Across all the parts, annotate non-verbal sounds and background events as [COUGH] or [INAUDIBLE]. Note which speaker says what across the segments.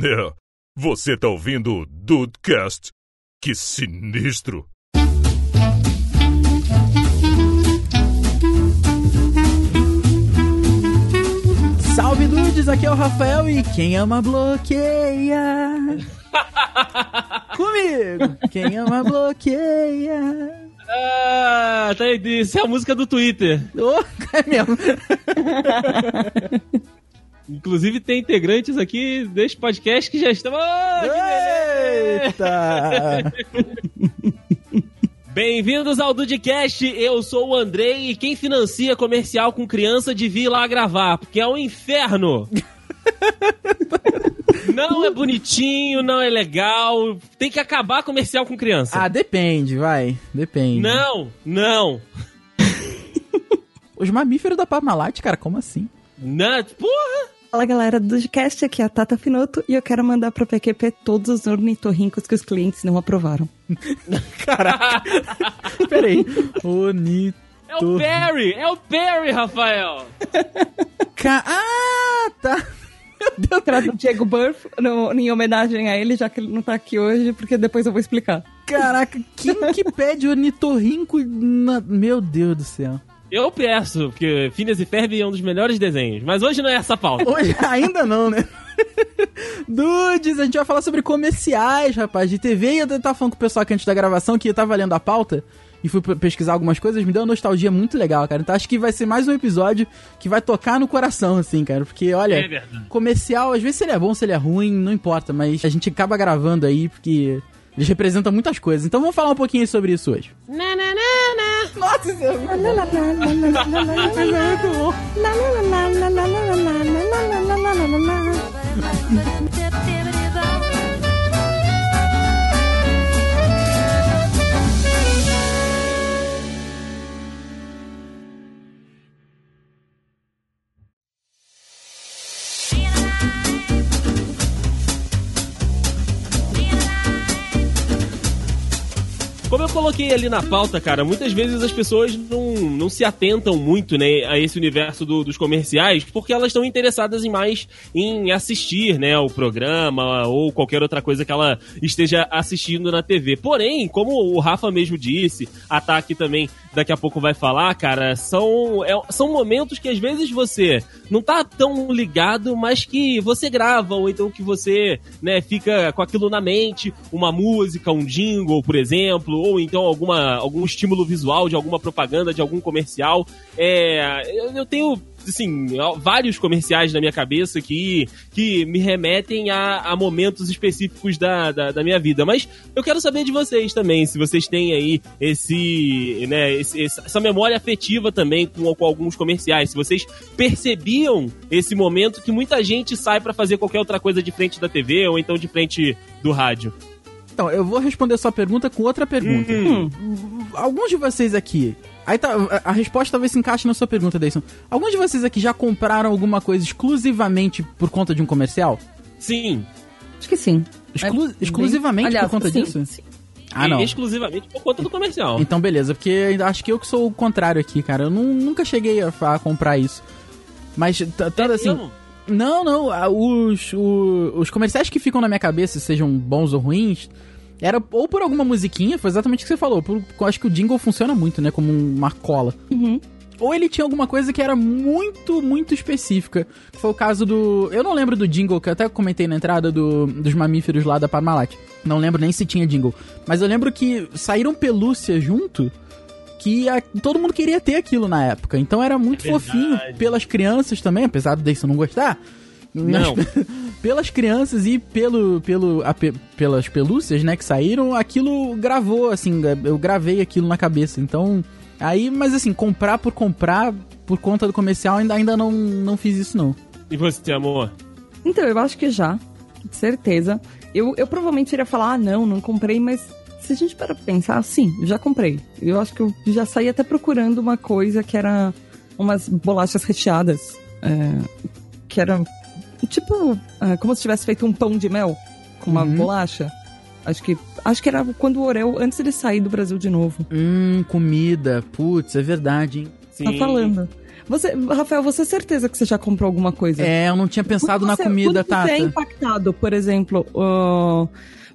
Speaker 1: É, você tá ouvindo o Dudecast? Que sinistro!
Speaker 2: Salve dudes, aqui é o Rafael e quem ama bloqueia. [LAUGHS] Comigo, quem ama bloqueia.
Speaker 3: Ah, tá aí, isso é a música do Twitter.
Speaker 2: Oh, [LAUGHS] é mesmo. [LAUGHS]
Speaker 3: Inclusive tem integrantes aqui deste podcast que já estão. Oh,
Speaker 2: Eita! [LAUGHS]
Speaker 3: Bem-vindos ao Dudcast, eu sou o Andrei e quem financia comercial com criança devia ir lá gravar, porque é um inferno. [LAUGHS] não é bonitinho, não é legal, tem que acabar comercial com criança.
Speaker 2: Ah, depende, vai. Depende.
Speaker 3: Não, não, [LAUGHS]
Speaker 2: Os mamíferos da Parmalat, cara, como assim?
Speaker 3: não, porra!
Speaker 4: Fala galera do Dudcast, aqui é a Tata Finoto e eu quero mandar pro PQP todos os ornitorrincos que os clientes não aprovaram. [LAUGHS]
Speaker 2: Caraca. Peraí. Bonito.
Speaker 3: É o Perry, é o Perry, Rafael. [LAUGHS]
Speaker 2: Ca... Ah, tá. Meu Deus.
Speaker 4: Do Diego Burff, no- em homenagem a ele, já que ele não tá aqui hoje, porque depois eu vou explicar.
Speaker 2: Caraca, quem que pede ornitorrinco na... Meu Deus do céu.
Speaker 3: Eu peço, porque Phineas e Ferb é um dos melhores desenhos, mas hoje não é essa pauta.
Speaker 2: Hoje [LAUGHS] ainda não, né? [LAUGHS] Dudes, a gente vai falar sobre comerciais, rapaz, de TV. E eu tava falando com o pessoal aqui antes da gravação que eu tava lendo a pauta e fui pe- pesquisar algumas coisas, me deu uma nostalgia muito legal, cara. Então acho que vai ser mais um episódio que vai tocar no coração, assim, cara. Porque, olha,
Speaker 3: É
Speaker 2: comercial, às vezes se ele é bom, se ele é ruim, não importa, mas a gente acaba gravando aí porque eles representam muitas coisas. Então vamos falar um pouquinho sobre isso hoje. Nossa, isso é muito bom.
Speaker 3: Como eu coloquei ali na pauta, cara, muitas vezes as pessoas não, não se atentam muito, né, a esse universo do- dos comerciais, porque elas estão interessadas em mais em assistir, né, o programa ou qualquer outra coisa que ela esteja assistindo na TV. Porém, como o Rafa mesmo disse, a Taki também daqui a pouco vai falar, cara, são, é- são momentos que às vezes você não tá tão ligado, mas que você grava, ou então que você, né, fica com aquilo na mente, uma música, um jingle, por exemplo, ou então alguma, algum estímulo visual de alguma propaganda, de algum comercial. É, eu, eu tenho, assim, vários comerciais na minha cabeça que, que me remetem a, a momentos específicos da, da, da minha vida. Mas eu quero saber de vocês também, se vocês têm aí esse, né, esse- essa memória afetiva também com, com alguns comerciais. Se vocês percebiam esse momento que muita gente sai pra fazer qualquer outra coisa de frente da TV ou então de frente do rádio.
Speaker 2: Então, eu vou responder sua pergunta com outra pergunta.
Speaker 3: Hum.
Speaker 2: Alguns de vocês aqui. Aí tá, a, a resposta talvez se encaixe na sua pergunta, Deison. Alguns de vocês aqui já compraram alguma coisa exclusivamente por conta de um comercial?
Speaker 3: Sim,
Speaker 4: Acho que sim.
Speaker 2: Exclu-
Speaker 4: É bem-
Speaker 2: exclusivamente
Speaker 4: aliás,
Speaker 2: por conta
Speaker 4: sim,
Speaker 2: disso?
Speaker 4: sim.
Speaker 2: Ah, não.
Speaker 3: exclusivamente por conta do comercial.
Speaker 2: Então, beleza, porque acho que eu que sou o contrário aqui, cara. Eu nu- nunca cheguei a, a comprar isso. Mas, tanto assim.
Speaker 3: Mesmo?
Speaker 2: Não, não. Os, o- os comerciais que ficam na minha cabeça, sejam bons ou ruins, era ou por alguma musiquinha, foi exatamente o que você falou. Por, eu acho que o jingle funciona muito, né? Como uma cola.
Speaker 4: Uhum.
Speaker 2: Ou ele tinha alguma coisa que era muito, muito específica. Foi o caso do. Eu não lembro do jingle, que eu até comentei na entrada do, dos mamíferos lá da Parmalat. Não lembro nem se tinha jingle. Mas eu lembro que saíram pelúcia junto. Que a- todo mundo queria ter aquilo na época. Então era muito
Speaker 3: É
Speaker 2: fofinho pelas crianças também, apesar do Deison não gostar.
Speaker 3: Não.
Speaker 2: Mas [LAUGHS] pelas crianças e pelo, pelo, a pe- pelas pelúcias, né, que saíram, aquilo gravou, assim, eu gravei aquilo na cabeça. Então, aí, mas assim, comprar por comprar, por conta do comercial, ainda, ainda não, não fiz isso, não.
Speaker 3: E você, amor?
Speaker 4: Então, eu acho que já. De certeza. Eu, eu provavelmente iria falar, ah, não, não comprei, mas se a gente para pra pensar, sim, já comprei. Eu acho que eu já saí até procurando uma coisa que era umas bolachas recheadas. é, que era tipo, ah, como se tivesse feito um pão de mel com uma
Speaker 2: Uhum.
Speaker 4: bolacha. Acho que, acho que era quando o Orel, antes de sair do Brasil de novo.
Speaker 2: Hum, comida, putz, é verdade, hein.
Speaker 3: Sim.
Speaker 4: Tá falando. Você, Rafael, você é certeza que você já comprou alguma coisa?
Speaker 2: É, eu não tinha pensado
Speaker 4: Quando
Speaker 2: na
Speaker 4: você-
Speaker 2: comida, Tata.
Speaker 4: Você é impactado, por exemplo, uh,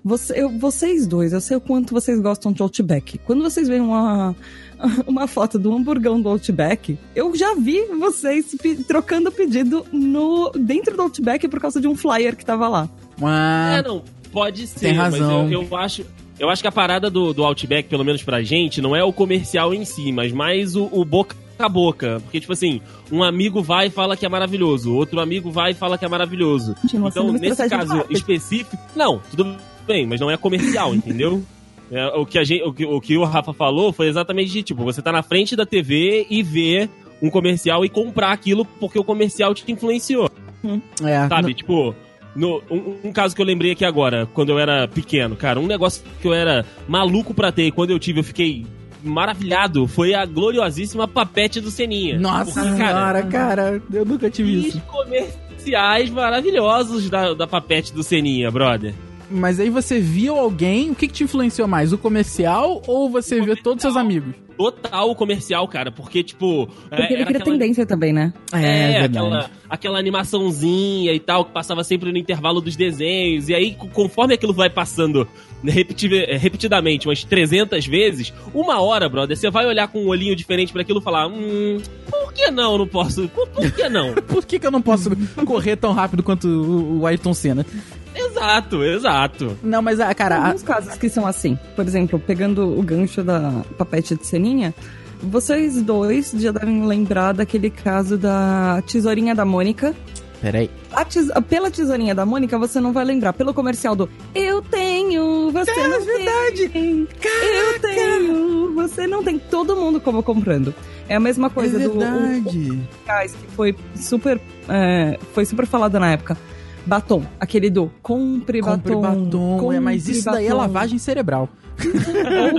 Speaker 4: você, eu- vocês dois, eu sei o quanto vocês gostam de Outback. Quando vocês veem uma, [LAUGHS] uma foto do hamburgão do Outback, eu já vi vocês pe- trocando pedido no, dentro do Outback por causa de um flyer que tava lá.
Speaker 2: Ah,
Speaker 3: É, não, pode ser,
Speaker 2: Tem razão.
Speaker 3: mas eu, eu acho. Eu acho que a parada do, do Outback, pelo menos pra gente, não é o comercial em si, mas mais o, o boca a boca. Porque, tipo assim, um amigo vai e fala que é maravilhoso, outro amigo vai e fala que é maravilhoso.
Speaker 4: Continua
Speaker 3: Então, nesse caso específico. Não, tudo bem, mas não é comercial, [LAUGHS] entendeu? É, o, que a gente, o, que, o que o Rafa falou foi exatamente de tipo, você tá na frente da TV e vê um comercial e comprar aquilo porque o comercial te influenciou.
Speaker 2: é.
Speaker 3: Sabe, tipo, no, um, um caso que eu lembrei aqui agora, quando eu era pequeno, cara, um negócio que eu era maluco pra ter e quando eu tive eu fiquei maravilhado foi a gloriosíssima papete do Seninha.
Speaker 2: Nossa
Speaker 3: Porque,
Speaker 2: senhora, cara, eu nunca tive isso.
Speaker 3: comerciais maravilhosos da, da papete do Seninha, brother.
Speaker 2: Mas aí você viu alguém, o que, que te influenciou mais? O comercial ou você viu todos seus amigos?
Speaker 3: Total o comercial, cara, porque, tipo.
Speaker 4: Porque ele
Speaker 3: era
Speaker 4: cria
Speaker 3: aquela-
Speaker 4: tendência também, né?
Speaker 3: É, aquela, aquela animaçãozinha e tal, que passava sempre no intervalo dos desenhos. E aí, co- conforme aquilo vai passando repeti- eh, repetidamente, umas 300 vezes, uma hora, brother, você vai olhar com um olhinho diferente pra aquilo e falar: Hum, por que não? eu Não posso. Por, por que não? [LAUGHS]
Speaker 2: Por que, que eu não posso correr tão rápido quanto o, o Ayrton Senna?
Speaker 3: Exato, exato.
Speaker 2: Não, mas, ah, cara, a-
Speaker 4: alguns casos que são assim. Por exemplo, pegando o gancho da papete de ceninha, vocês dois já devem lembrar daquele caso da tesourinha da Mônica.
Speaker 2: Peraí.
Speaker 4: A tes- Pela tesourinha da Mônica, você não vai lembrar. Pelo comercial do Eu tenho, você não
Speaker 2: verdade.
Speaker 4: tem. Eu tenho, você não tem. Todo mundo como comprando. É a mesma coisa
Speaker 2: é
Speaker 4: do o-
Speaker 2: verdade.
Speaker 4: Gás, que foi super, é, foi super falado na época. Batom, aquele do compre,
Speaker 2: Compre
Speaker 4: batom.
Speaker 2: batom. é, mas
Speaker 4: compre
Speaker 2: isso daí é
Speaker 4: batom.
Speaker 2: lavagem cerebral.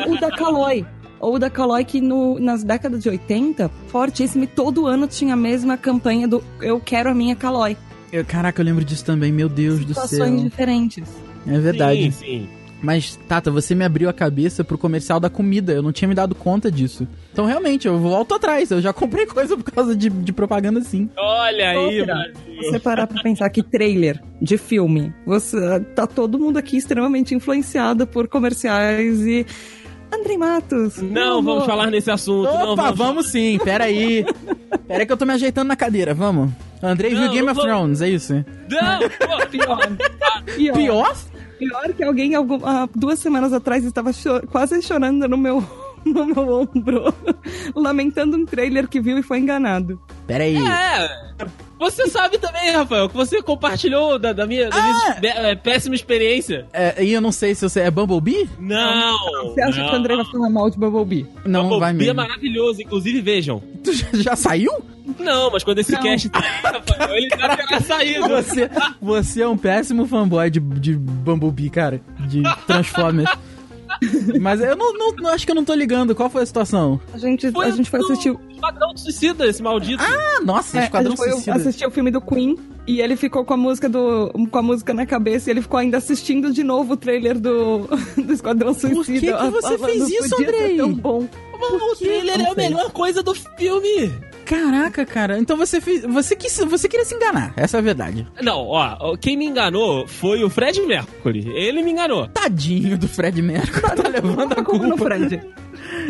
Speaker 4: Ou o da Caloi. Ou o da Caloi que no, nas décadas de 80, fortíssimo, e todo ano tinha a mesma campanha do Eu quero a minha Caloi.
Speaker 2: Eu, caraca, eu lembro disso também, meu Deus do
Speaker 4: Situações
Speaker 2: céu.
Speaker 4: diferentes.
Speaker 2: É verdade.
Speaker 3: Sim, sim.
Speaker 2: Mas, Tata, você me abriu a cabeça pro comercial da comida. Eu não tinha me dado conta disso. Então, realmente, eu volto atrás. Eu já comprei [LAUGHS] coisa por causa de, de propaganda assim.
Speaker 3: Olha aí,
Speaker 4: Outra,
Speaker 3: Brasil.
Speaker 4: Você parar pra pensar que trailer de filme, você tá todo mundo aqui extremamente influenciado por comerciais e Andrei Matos.
Speaker 3: Não, vamos
Speaker 4: amor.
Speaker 3: falar nesse assunto. não,
Speaker 2: Opa, vamos sim. Pera aí. Pera aí que eu tô me ajeitando na cadeira. Vamos. Andrei viu
Speaker 3: Não,
Speaker 2: Game
Speaker 3: não
Speaker 2: of
Speaker 3: vou-
Speaker 2: Thrones, é isso?
Speaker 3: Não, pô,
Speaker 4: Pior. Pior.
Speaker 2: Pior?
Speaker 4: Pior que alguém algum- há duas semanas atrás estava cho- quase chorando no meu, [LAUGHS] no meu ombro, [LAUGHS] lamentando um trailer que viu e foi enganado.
Speaker 2: Pera aí.
Speaker 3: É. Você sabe também, Rafael, que você compartilhou da, da minha, da minha bé- é, péssima experiência.
Speaker 2: É, e eu não sei se você é Bumblebee?
Speaker 3: Não.
Speaker 4: Você acha
Speaker 3: não.
Speaker 4: que o André vai falar mal de Bumblebee?
Speaker 2: Não,
Speaker 3: Bumblebee
Speaker 2: vai
Speaker 3: é
Speaker 2: mesmo.
Speaker 3: maravilhoso, inclusive vejam.
Speaker 2: Tu já, já saiu?
Speaker 3: Não, mas quando esse
Speaker 4: Não.
Speaker 3: cast sair, [LAUGHS] Rafael, ele já terá saído.
Speaker 2: Você, você é um péssimo fanboy de, de Bumblebee, cara. De Transformers. Mas eu não, não- não- acho que eu não tô ligando. Qual foi a situação?
Speaker 4: A gente
Speaker 3: Foi
Speaker 4: a gente foi assistir. o-
Speaker 3: Esquadrão Suicida, esse maldito.
Speaker 2: Ah, nossa,
Speaker 4: é, a
Speaker 2: Esquadrão
Speaker 4: gente foi
Speaker 2: Suicida.
Speaker 4: assistir o filme do Queen e ele ficou com a música do com a música na cabeça e ele ficou ainda assistindo de novo o trailer do, do Esquadrão Suicida.
Speaker 2: que que você
Speaker 4: Falando,
Speaker 2: fez isso,
Speaker 4: "Podia ser
Speaker 2: Andrei?"
Speaker 4: tão bom.
Speaker 3: o trailer é a melhor coisa do filme.
Speaker 2: Caraca, cara. Então você fez. Você, quis, você queria se enganar. Essa é a verdade.
Speaker 3: Não, ó, quem me enganou foi o Fred Mercury. Ele me enganou.
Speaker 2: Tadinho do Fred Mercury. Tá levando a
Speaker 4: culpa no. Fred.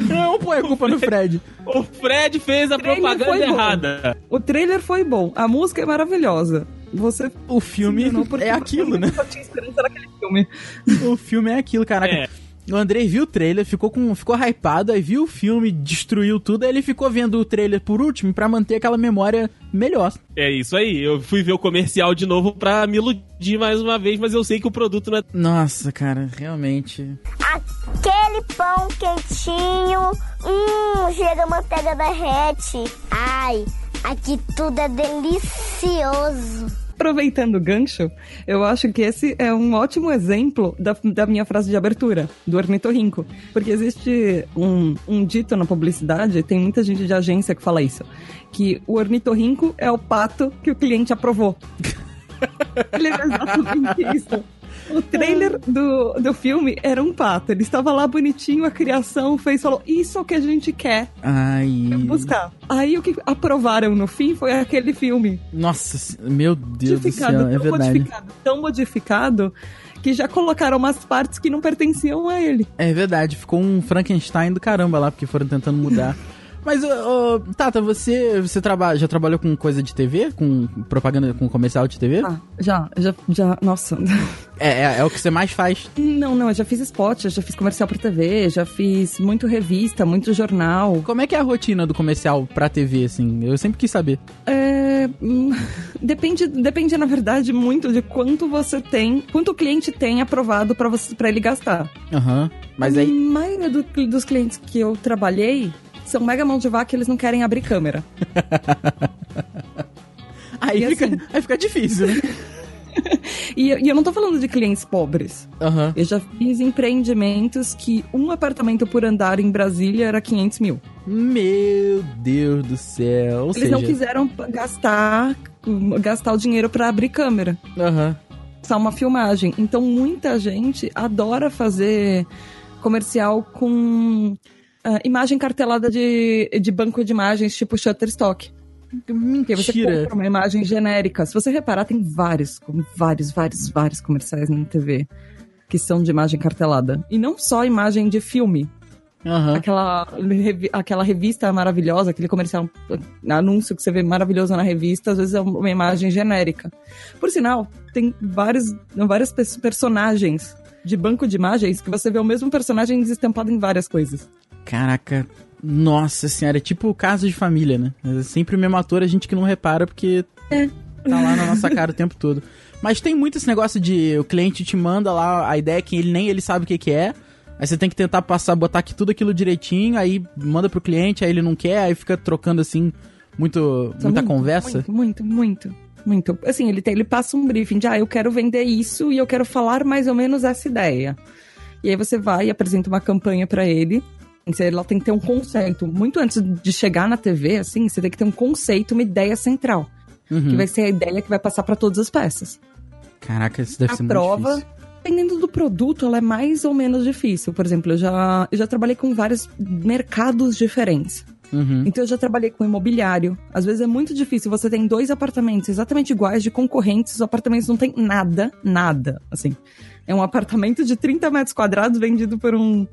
Speaker 2: Não põe a culpa no Fred. [LAUGHS]
Speaker 3: O Fred fez a propaganda
Speaker 4: bom.
Speaker 3: errada.
Speaker 4: O trailer foi bom, a música é maravilhosa. Você
Speaker 2: O filme é aquilo, né?
Speaker 4: Só tinha esperança naquele filme.
Speaker 2: O filme é aquilo, caraca.
Speaker 3: É.
Speaker 2: O Andrei viu o trailer, ficou, com, ficou hypado, aí viu o filme, destruiu tudo, aí ele ficou vendo o trailer por último pra manter aquela memória melhor.
Speaker 3: É isso aí. Eu fui ver o comercial de novo pra me iludir mais uma vez, mas eu sei que o produto não é.
Speaker 2: Nossa, cara, realmente.
Speaker 5: Aquele pão quentinho, hum, chega a manteiga derrete. Ai, aqui tudo é delicioso.
Speaker 4: Aproveitando o gancho, eu acho que esse é um ótimo exemplo da, da minha frase de abertura, do ornitorrinco. Porque existe um, um dito na publicidade, tem muita gente de agência que fala isso, que o ornitorrinco é o pato que o cliente aprovou. [LAUGHS] Ele é exatamente isso. O trailer do, do filme era um pato. Ele estava lá bonitinho, a criação fez, falou: Isso é o que a gente quer
Speaker 2: Ai.
Speaker 4: buscar. Aí o que aprovaram no fim foi aquele filme.
Speaker 2: Nossa, meu Deus do céu, é
Speaker 4: tão
Speaker 2: verdade.
Speaker 4: modificado, tão modificado que já colocaram umas partes que não pertenciam a ele.
Speaker 2: É verdade, ficou um Frankenstein do caramba lá, porque foram tentando mudar. [LAUGHS] Mas, ô, Tata, você, você traba, já trabalhou com coisa de TV? Com propaganda, com comercial de TV?
Speaker 4: Ah, já, já, já, nossa.
Speaker 2: É, é, é o que você mais faz.
Speaker 4: Não, não, eu já fiz spot, eu já fiz comercial pra TV, já fiz muito revista, muito jornal.
Speaker 2: Como é que é a rotina do comercial pra TV, assim? Eu sempre quis saber.
Speaker 4: É, hum, [LAUGHS] depende, depende, na verdade, muito de quanto você tem, quanto o cliente tem aprovado pra você para ele gastar.
Speaker 2: Aham. Mas
Speaker 4: a
Speaker 2: aí.
Speaker 4: maioria do- dos clientes que eu trabalhei são mega mão de vaca, eles não querem abrir câmera. [LAUGHS]
Speaker 2: Aí
Speaker 4: e
Speaker 2: fica,
Speaker 4: assim-
Speaker 2: aí fica difícil, né? [LAUGHS]
Speaker 4: E, e eu não tô falando de clientes pobres.
Speaker 2: Aham.
Speaker 4: Eu já fiz empreendimentos que um apartamento por andar em Brasília era 500 mil.
Speaker 2: Meu Deus do céu. Ou
Speaker 4: Eles
Speaker 2: seja.
Speaker 4: não quiseram gastar, gastar o dinheiro pra abrir câmera.
Speaker 2: Aham.
Speaker 4: Só uma filmagem. Então muita gente adora fazer comercial com ah, imagem cartelada de, de banco de imagens, tipo Shutterstock. Porque você
Speaker 2: Mentira.
Speaker 4: compra uma imagem genérica. Se você reparar, tem vários, vários, vários, vários comerciais na TV que são de imagem cartelada. E não só imagem de filme.
Speaker 2: Aham.
Speaker 4: Aquela, aquela revista maravilhosa, aquele comercial, anúncio que você vê maravilhoso na revista, às vezes é uma imagem genérica. Por sinal, tem vários, vários pers- personagens de banco de imagens que você vê o mesmo personagem estampado em várias coisas.
Speaker 2: Caraca. Nossa senhora, é tipo caso de família, né? É sempre o mesmo ator, a gente que não repara porque
Speaker 4: É.
Speaker 2: tá lá na nossa cara o tempo todo. Mas tem muito esse negócio de o cliente te manda lá a ideia que ele nem ele sabe o que, que é. Aí você tem que tentar passar, botar aqui tudo aquilo direitinho, aí manda pro cliente, aí ele não quer, aí fica trocando assim muito, muita
Speaker 4: Muito,
Speaker 2: conversa.
Speaker 4: Muito, muito, muito. Muito. Assim, ele, tem, ele passa um briefing de, ah, eu quero vender isso e eu quero falar mais ou menos essa ideia. E aí você vai e apresenta uma campanha pra ele. Você, ela tem que ter um conceito. Muito antes de chegar na TV, assim, você tem que ter um conceito, uma ideia central.
Speaker 2: Uhum.
Speaker 4: Que vai ser a ideia que vai passar pra todas as peças.
Speaker 2: Caraca, isso deve
Speaker 4: a
Speaker 2: ser muito
Speaker 4: prova,
Speaker 2: difícil.
Speaker 4: dependendo do produto, ela é mais ou menos difícil. Por exemplo, eu já, eu já trabalhei com vários mercados diferentes.
Speaker 2: Uhum.
Speaker 4: Então eu já trabalhei com imobiliário. Às vezes é muito difícil. Você tem dois apartamentos exatamente iguais de concorrentes, os apartamentos não tem nada, nada. Assim, é um apartamento de 30 metros quadrados vendido por um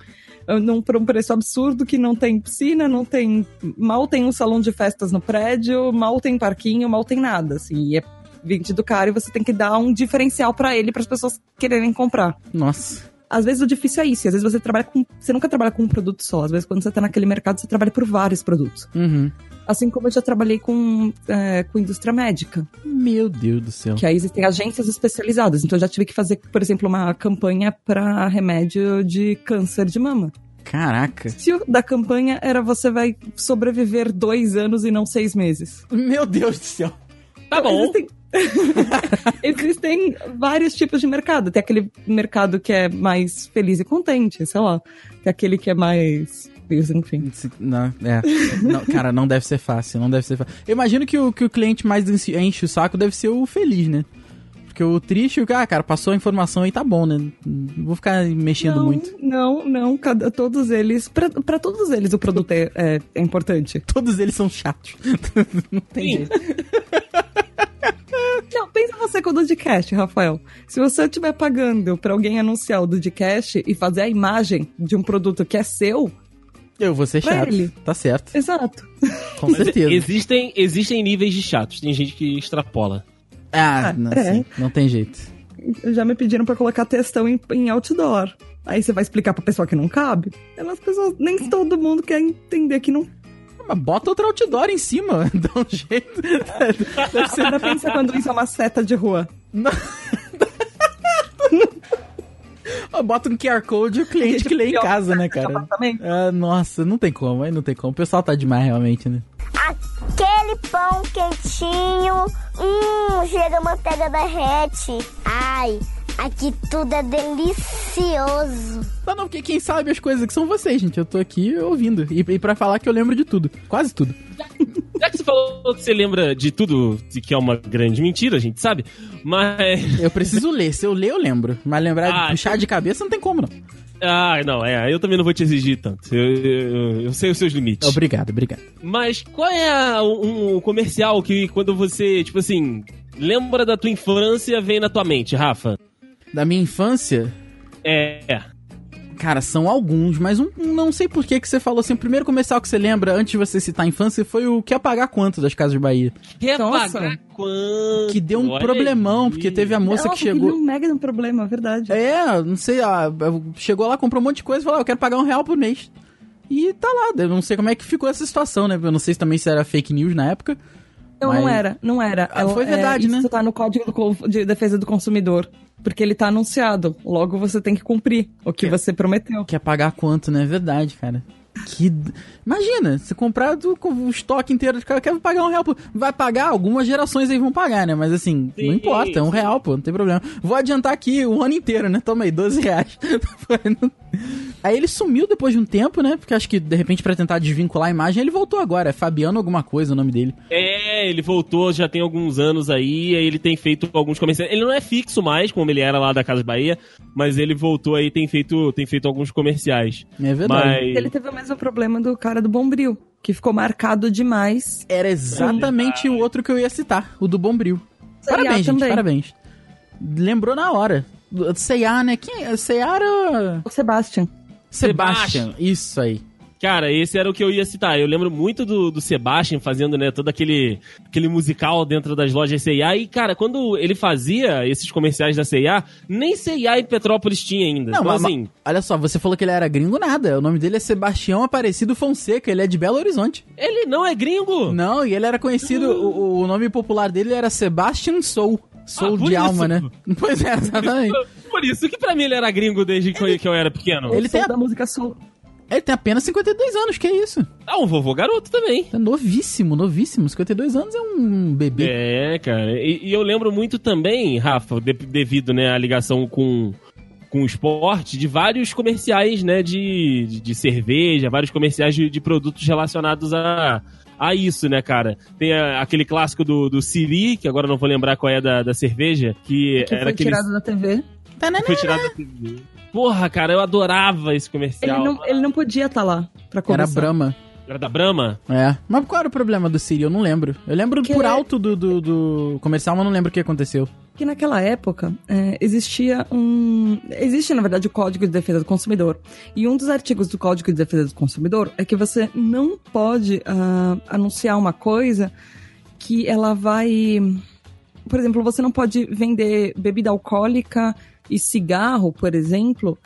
Speaker 4: num, por um preço absurdo que não tem piscina, não tem. Mal tem um salão de festas no prédio, mal tem parquinho, mal tem nada. Assim, e é vendido caro e você tem que dar um diferencial pra ele, para as pessoas quererem comprar.
Speaker 2: Nossa.
Speaker 4: Às vezes o difícil é isso, às vezes você trabalha com. Você nunca trabalha com um produto só. Às vezes, quando você tá naquele mercado, você trabalha por vários produtos.
Speaker 2: Uhum.
Speaker 4: Assim como eu já trabalhei com, é, com indústria médica,
Speaker 2: Meu Deus do céu.
Speaker 4: que aí existem agências especializadas. Então eu já tive que fazer, por exemplo, uma campanha para remédio de câncer de mama.
Speaker 2: Caraca.
Speaker 4: Se o da campanha era você vai sobreviver dois anos e não seis meses.
Speaker 2: Meu Deus do céu.
Speaker 3: Tá bom.
Speaker 4: Existem, [LAUGHS] existem vários tipos de mercado. Tem aquele mercado que é mais feliz e contente, sei lá. Tem aquele que é mais. Enfim.
Speaker 2: Não, é. Não, cara, não deve ser fácil, não deve ser fácil. Eu imagino que o, que o cliente mais enche o saco deve ser o feliz, né? Porque o triste, o cara, cara, passou a informação aí, tá bom, né? Não vou ficar mexendo
Speaker 4: não,
Speaker 2: muito.
Speaker 4: Não, não, cada, todos eles. Pra, pra todos eles o produto é, é, é importante.
Speaker 2: Todos eles são chatos. [LAUGHS] não tem jeito.
Speaker 4: Você com o Dudcast, Rafael. Se você estiver pagando pra alguém anunciar o Dudcast e fazer a imagem de um produto que é seu,
Speaker 2: Eu vou ser
Speaker 4: Pra
Speaker 2: chato.
Speaker 4: ele.
Speaker 2: Tá certo.
Speaker 4: exato.
Speaker 2: Com
Speaker 3: Mas
Speaker 2: certeza.
Speaker 3: Existem, existem níveis de chatos. Tem gente que extrapola.
Speaker 2: Ah,
Speaker 4: Ah,
Speaker 2: não,
Speaker 4: é.
Speaker 2: sim, não tem jeito.
Speaker 4: Já me pediram pra colocar textão em, em outdoor. Aí você vai explicar pra pessoa que não cabe. As pessoas, nem todo mundo quer entender que não.
Speaker 2: Mas bota outro outdoor em cima, [LAUGHS] dá um jeito. Deve
Speaker 4: Você ainda pensa quando isso é uma seta de rua. [LAUGHS]
Speaker 2: Bota um QR Code e o cliente que lê em casa, né, cara? Ah, nossa, não tem como, aí não tem como. O pessoal tá demais, realmente, né?
Speaker 5: Aquele pão quentinho, hum, chega a manteiga derrete. Ai, aqui tudo é delicioso.
Speaker 2: Não, não, porque quem sabe as coisas que são vocês, gente. Eu tô aqui ouvindo. E, e pra falar que eu lembro de tudo. Quase tudo. [LAUGHS]
Speaker 3: Já que você falou que você lembra de tudo, de que é uma grande mentira, a gente sabe, mas...
Speaker 2: Eu preciso ler. Se eu ler, eu lembro. Mas lembrar
Speaker 3: Ah,
Speaker 2: de puxar de cabeça não tem como, não.
Speaker 3: Ah, não, é, eu também não vou te exigir tanto. Eu, eu- eu sei os seus limites.
Speaker 2: Obrigado, obrigado.
Speaker 3: Mas qual é a- um comercial que quando você, tipo assim, lembra da tua infância, vem na tua mente, Rafa?
Speaker 2: Da minha infância,
Speaker 3: É.
Speaker 2: cara, são alguns, mas um, um não sei por que que você falou assim. O primeiro comercial que você lembra, antes de você citar a infância, foi o Quer Pagar Quanto das Casas de Bahia.
Speaker 3: Quer
Speaker 4: Nossa.
Speaker 3: pagar quanto?
Speaker 2: Que deu um
Speaker 3: Olha
Speaker 2: problemão,
Speaker 3: aí.
Speaker 2: porque teve a moça
Speaker 4: Nossa,
Speaker 2: que chegou.
Speaker 4: deu um mega de um problema, é verdade.
Speaker 2: É, não sei, ah, chegou lá, comprou um monte de coisa e falou, ah, eu quero pagar um real por mês. E tá lá, eu não sei como é que ficou essa situação, né? Eu não sei se também se era fake news na época.
Speaker 4: Não, não
Speaker 2: Mas-
Speaker 4: era, não era.
Speaker 2: Ah, foi verdade, né?
Speaker 4: Isso tá no Código do de Defesa do Consumidor. Porque ele tá anunciado. Logo você tem que cumprir o que
Speaker 2: Que-
Speaker 4: você prometeu.
Speaker 2: Quer pagar quanto, né? É verdade, cara. Que. Imagina, você comprar do, com o estoque inteiro de cara, quer pagar um real por. Vai pagar? Algumas gerações aí vão pagar, né? Mas assim,
Speaker 3: Sim,
Speaker 2: não importa, é um real, pô, não tem problema. Vou adiantar aqui o ano inteiro, né? Toma aí, 12 reais. [LAUGHS] aí ele sumiu depois de um tempo, né? Porque acho que de repente pra tentar desvincular a imagem, ele voltou agora. É Fabiano alguma coisa o nome dele.
Speaker 3: É, ele voltou já tem alguns anos aí, aí ele tem feito alguns comerciais. Ele não é fixo mais, como ele era lá da Casa Bahia, mas ele voltou aí tem feito, tem feito alguns comerciais.
Speaker 2: É verdade.
Speaker 3: Mas.
Speaker 4: Ele teve o mesmo problema do cara do Bombril, que ficou marcado demais.
Speaker 2: Era exatamente o outro que eu ia citar, o do Bombril. Parabéns, gente,
Speaker 4: também.
Speaker 2: parabéns. Lembrou na hora. C&A, né? Quem? é? C&A era...
Speaker 4: O Sebastian.
Speaker 2: Sebastian. Isso aí.
Speaker 3: Cara, esse era o que eu ia citar. Eu lembro muito do, do Sebastian fazendo, né, todo aquele, aquele musical dentro das lojas C&A. E, cara, quando ele fazia esses comerciais da C&A, nem C&A em Petrópolis tinha ainda.
Speaker 2: Não,
Speaker 3: então,
Speaker 2: mas,
Speaker 3: assim,
Speaker 2: mas- olha só, você falou que ele era gringo, nada. O nome dele é Sebastião Aparecido Fonseca, ele é de Belo Horizonte.
Speaker 3: ele não é gringo.
Speaker 2: Não, e ele era conhecido, o, o nome popular dele era Sebastian Soul. Soul
Speaker 3: Ah,
Speaker 2: de
Speaker 3: isso.
Speaker 2: alma, né? [LAUGHS] Pois é, exatamente.
Speaker 3: Por isso que pra mim ele era gringo desde que eu, que eu era pequeno.
Speaker 2: Ele tem a-
Speaker 4: da música Soul.
Speaker 2: Ele tem apenas 52 anos, que isso?
Speaker 3: Ah, um vovô garoto também.
Speaker 2: É novíssimo, novíssimo. 52 anos é um bebê.
Speaker 3: É, cara. E, e eu lembro muito também, Rafa, de- devido né, à ligação com, com o esporte, de vários comerciais né, de, de, de cerveja, vários comerciais de, de produtos relacionados a, a isso, né, cara? Tem a- aquele clássico do, do Siri, que agora eu não vou lembrar qual é da, da cerveja, que,
Speaker 4: Que
Speaker 3: era
Speaker 4: foi
Speaker 3: aquele.
Speaker 4: tirado da TV.
Speaker 3: Que foi tirado da TV. Porra, cara, eu adorava esse
Speaker 4: Ele
Speaker 3: comercial.
Speaker 4: não, ele não podia estar lá pra
Speaker 2: Era
Speaker 4: começar.
Speaker 2: Brahma.
Speaker 3: Era da Brahma?
Speaker 2: É. Mas qual era o problema do Siri? Eu não lembro. Eu lembro
Speaker 4: Que
Speaker 2: por
Speaker 4: ele-
Speaker 2: alto do, do, do comercial, mas não lembro o que aconteceu.
Speaker 4: que naquela época é, existia um. Existe, na verdade, o Código de Defesa do Consumidor. E um dos artigos do Código de Defesa do Consumidor é que você não pode ah, anunciar uma coisa que ela vai. Por exemplo, você não pode vender bebida alcoólica e cigarro, por exemplo,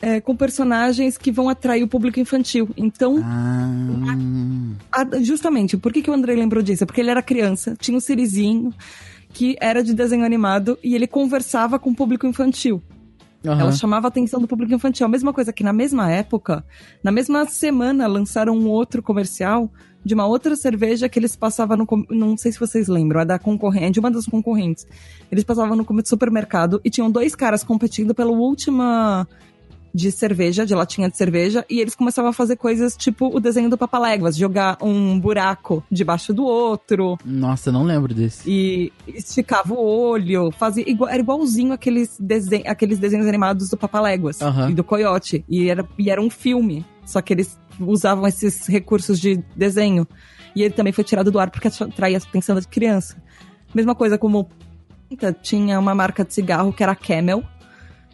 Speaker 4: é, com personagens que vão atrair o público infantil. Então,
Speaker 2: Ah.
Speaker 4: ah, justamente, por que, que o André lembrou disso? É porque ele era criança, tinha um Sirizinho que era de desenho animado e ele conversava com o público infantil.
Speaker 2: Aham.
Speaker 4: Ela chamava a atenção do público infantil. A mesma coisa que na mesma época, na mesma semana, lançaram um outro comercial de uma outra cerveja que eles passavam no. Não sei se vocês lembram, é da concorrente, de uma das concorrentes. Eles passavam no supermercado e tinham dois caras competindo pela última de cerveja, de latinha de cerveja, e eles começavam a fazer coisas tipo o desenho do Papaléguas, jogar um buraco debaixo do outro,
Speaker 2: Nossa, não lembro desse.
Speaker 4: e esticava o olho, fazia igual, era igualzinho aqueles, desen aqueles desenhos animados do Papaléguas
Speaker 2: Aham.
Speaker 4: e do Coyote. E era, e era um filme, só que eles usavam esses recursos de desenho. E ele também foi tirado do ar porque atraía a atenção da criança. Mesma coisa como tinha uma marca de cigarro que era a Camel,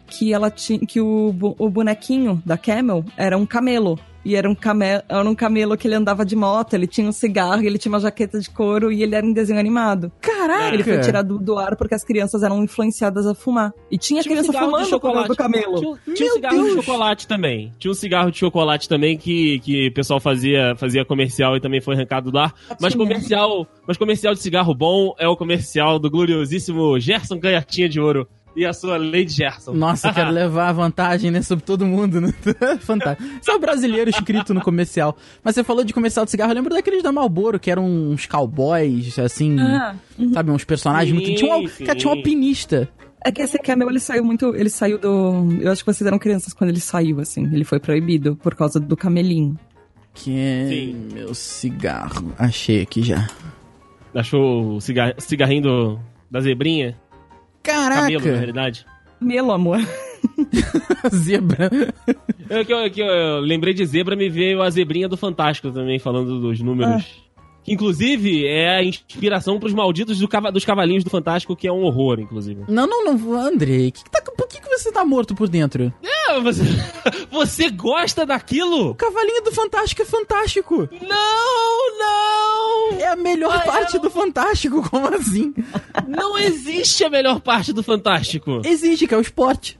Speaker 4: que ela tinha que o, o bonequinho da Camel era um camelo. E era um, camelo, era um camelo que ele andava de moto, ele tinha um cigarro, ele tinha uma jaqueta de couro e ele era um desenho animado.
Speaker 2: Caraca!
Speaker 4: Ele foi tirado do ar porque as crianças eram influenciadas a fumar. E tinha,
Speaker 3: Tinha um
Speaker 4: criança
Speaker 3: de
Speaker 4: fumando causa do camelo.
Speaker 3: Tinha, tinha um cigarro de chocolate também. Tinha um cigarro de chocolate também que, que o pessoal fazia, fazia comercial e também foi arrancado do ar. Mas
Speaker 4: Tinha.
Speaker 3: comercial, mas comercial de cigarro bom é o comercial do gloriosíssimo Gerson Ganhatinha de Ouro e a sua Lady Gerson.
Speaker 2: Nossa, quero [LAUGHS] levar a vantagem né, sobre todo mundo. Né? [LAUGHS] Fantástico. Só o brasileiro escrito no comercial. Mas você falou de comercial de cigarro, eu lembro daqueles da Malboro, que eram uns cowboys, assim,
Speaker 4: Ah,
Speaker 2: sabe, uns personagens
Speaker 3: Sim,
Speaker 2: muito... Tinha um, cara, tinha um alpinista.
Speaker 4: É que esse Camel, ele saiu muito... Ele saiu do... Eu acho que vocês eram crianças quando ele saiu, assim. Ele foi proibido por causa do camelinho.
Speaker 2: Que é
Speaker 3: Sim.
Speaker 2: meu cigarro. Achei aqui já.
Speaker 3: Achou o cigar... cigarrinho do... da zebrinha?
Speaker 2: Caraca!
Speaker 3: Camelo, na realidade.
Speaker 4: Melo, amor. [LAUGHS]
Speaker 2: Zebra.
Speaker 3: Eu, que eu, que eu lembrei de zebra, me veio a zebrinha do Fantástico também, falando dos números. Que, inclusive, é a inspiração pros malditos do cava- dos cavalinhos do Fantástico, que é um horror, inclusive.
Speaker 2: Não, não, não, Andrei. Que que tá- por que, que você tá morto por dentro?
Speaker 3: É, você, [LAUGHS] você gosta daquilo?
Speaker 2: O cavalinho do Fantástico é fantástico.
Speaker 3: Não, não!
Speaker 2: É a melhor
Speaker 3: Ai,
Speaker 2: parte
Speaker 3: não.
Speaker 2: do Fantástico, [LAUGHS] como assim?
Speaker 3: Não existe a melhor parte do Fantástico.
Speaker 2: Existe, que é o esporte.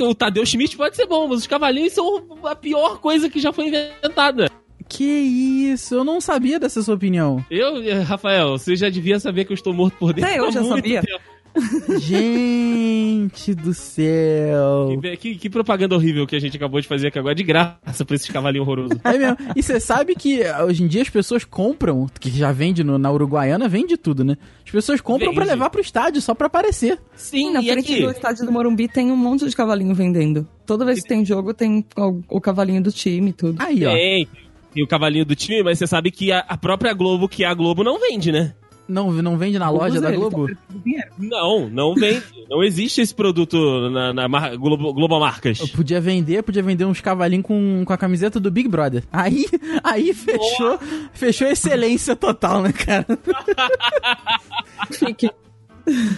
Speaker 3: O Tadeu Schmidt pode ser bom, mas os cavalinhos são a pior coisa que já foi inventada.
Speaker 2: Que isso, eu não sabia dessa sua opinião.
Speaker 3: Eu, eh, Rafael, você já devia saber que eu estou morto por dentro.
Speaker 4: Até eu já
Speaker 3: muito
Speaker 4: sabia.
Speaker 3: tempo. [LAUGHS]
Speaker 2: Gente do céu.
Speaker 3: Que, que- que propaganda horrível que a gente acabou de fazer aqui agora, de graça pra esses cavalinhos horrorosos.
Speaker 2: É mesmo. E você sabe que ah, hoje em dia as pessoas compram, que já vende no- na Uruguaiana, vende tudo, né? As pessoas compram pra
Speaker 3: Vende.
Speaker 2: levar pro estádio, só pra aparecer.
Speaker 3: Sim,
Speaker 4: na frente
Speaker 3: aqui?
Speaker 4: do estádio do Morumbi tem um monte de cavalinho vendendo. Toda vez que tem jogo, tem o, o cavalinho do time e tudo.
Speaker 2: Aí, ó.
Speaker 3: Tem, tem o cavalinho do time, mas você sabe que a, a própria Globo, que é a Globo, não vende, né?
Speaker 2: Não, não vende na loja da Globo?
Speaker 3: Não, não vende. não existe esse produto na, na mar, Globo, Globo Marcas.
Speaker 2: Eu podia vender, podia vender uns cavalinhos com, com a camiseta do Big Brother. Aí, aí fechou, fechou excelência total, né, cara?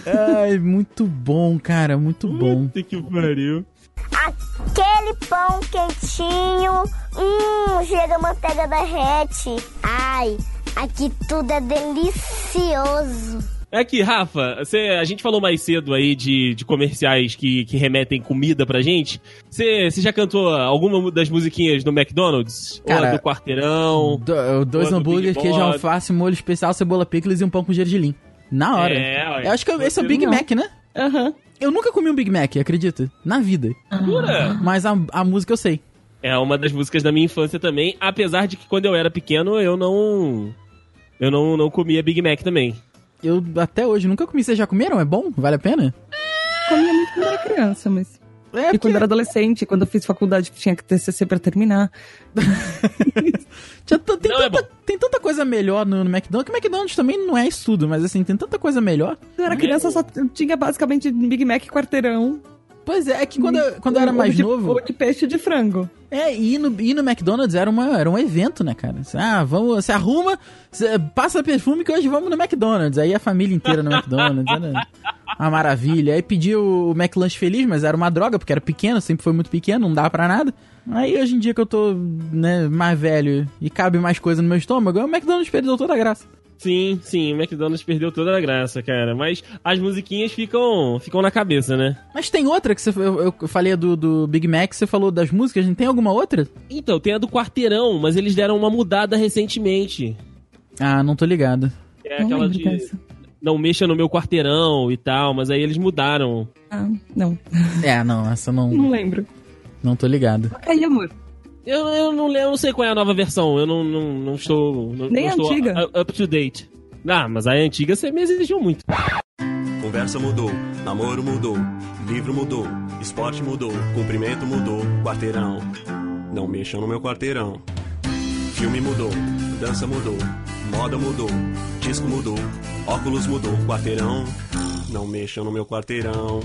Speaker 2: Ai, muito bom, cara, muito bom.
Speaker 3: Puta que pariu.
Speaker 5: Aquele pão quentinho, hum, chega a manteiga derrete. Ai, aqui tudo é delicioso.
Speaker 3: É que, Rafa, você- a gente falou mais cedo aí de, de comerciais que, que remetem comida pra gente. Você você já cantou alguma das musiquinhas do McDonald's?
Speaker 2: Cara,
Speaker 3: Ou do Quarteirão?
Speaker 2: Do- dois
Speaker 3: Ou do
Speaker 2: queijo alface, molho especial, cebola picles e um pão com gergelim. Na hora.
Speaker 3: É, ué.
Speaker 2: Eu acho que esse é o Big
Speaker 4: não.
Speaker 2: Mac, né?
Speaker 4: Aham.
Speaker 2: Eu nunca comi um Big Mac, acredita? Na vida.
Speaker 3: Jura?
Speaker 2: Mas a, a música eu sei.
Speaker 3: É uma das músicas da minha infância também, apesar de que quando eu era pequeno eu não. Eu não, não comia Big Mac também.
Speaker 2: Eu até hoje nunca comi. Vocês já comeram? É bom? Vale a pena?
Speaker 4: Comia muito quando era criança, mas.
Speaker 2: É,
Speaker 4: E
Speaker 2: porque
Speaker 4: quando era adolescente, quando eu fiz faculdade que tinha que ter CC pra terminar. [LAUGHS]
Speaker 2: tinha tem,
Speaker 3: Não, é
Speaker 2: tanta, tem tanta coisa melhor no, no McDonald's, que o McDonald's também não é isso tudo, mas assim, tem tanta coisa melhor.
Speaker 4: Quando eu era criança, só tinha basicamente Big Mac e quarteirão.
Speaker 2: Pois é, é que quando, eu- quando eu era mais
Speaker 4: de-
Speaker 2: novo...
Speaker 4: Ou de peixe e de frango.
Speaker 2: É, e ir no, ir no McDonald's era, uma, era um evento, né, cara? Ah, vamos, se arruma, cê passa perfume que hoje vamos no McDonald's. Aí a família inteira no McDonald's, era uma maravilha. Aí pedi o McLanche Feliz, mas era uma droga, porque era pequeno, sempre foi muito pequeno, não dava pra nada. Aí hoje em dia que eu tô, né, mais velho e cabe mais coisa no meu estômago, o McDonald's perdeu toda a graça.
Speaker 3: Sim, sim, o McDonald's perdeu toda a graça, cara. Mas as musiquinhas ficam, ficam na cabeça, né?
Speaker 2: Mas tem outra que você, eu, eu falei do, do Big Mac, você falou das músicas, não tem alguma outra?
Speaker 3: Então, tem a do Quarteirão, mas eles deram uma mudada recentemente.
Speaker 2: Ah, não tô ligado.
Speaker 3: É
Speaker 4: Não
Speaker 3: aquela de.
Speaker 4: dessa.
Speaker 3: Não mexa no meu quarteirão e tal, mas aí eles mudaram.
Speaker 4: Ah, não.
Speaker 2: É, não, essa não,
Speaker 4: Não lembro.
Speaker 2: Não tô ligado.
Speaker 4: Aí, amor.
Speaker 3: Eu, eu, não, eu não sei qual é a nova versão, eu não, não, não estou. Não,
Speaker 4: Nem
Speaker 3: não
Speaker 4: a
Speaker 3: estou
Speaker 4: antiga.
Speaker 3: up to date. Ah, mas a antiga você me exigiu muito.
Speaker 6: Conversa mudou, namoro mudou, livro mudou, esporte mudou, cumprimento mudou, quarteirão. Não mexam no meu quarteirão. Filme mudou, dança mudou, moda mudou, disco mudou, óculos mudou, quarteirão. Não mexam no meu quarteirão.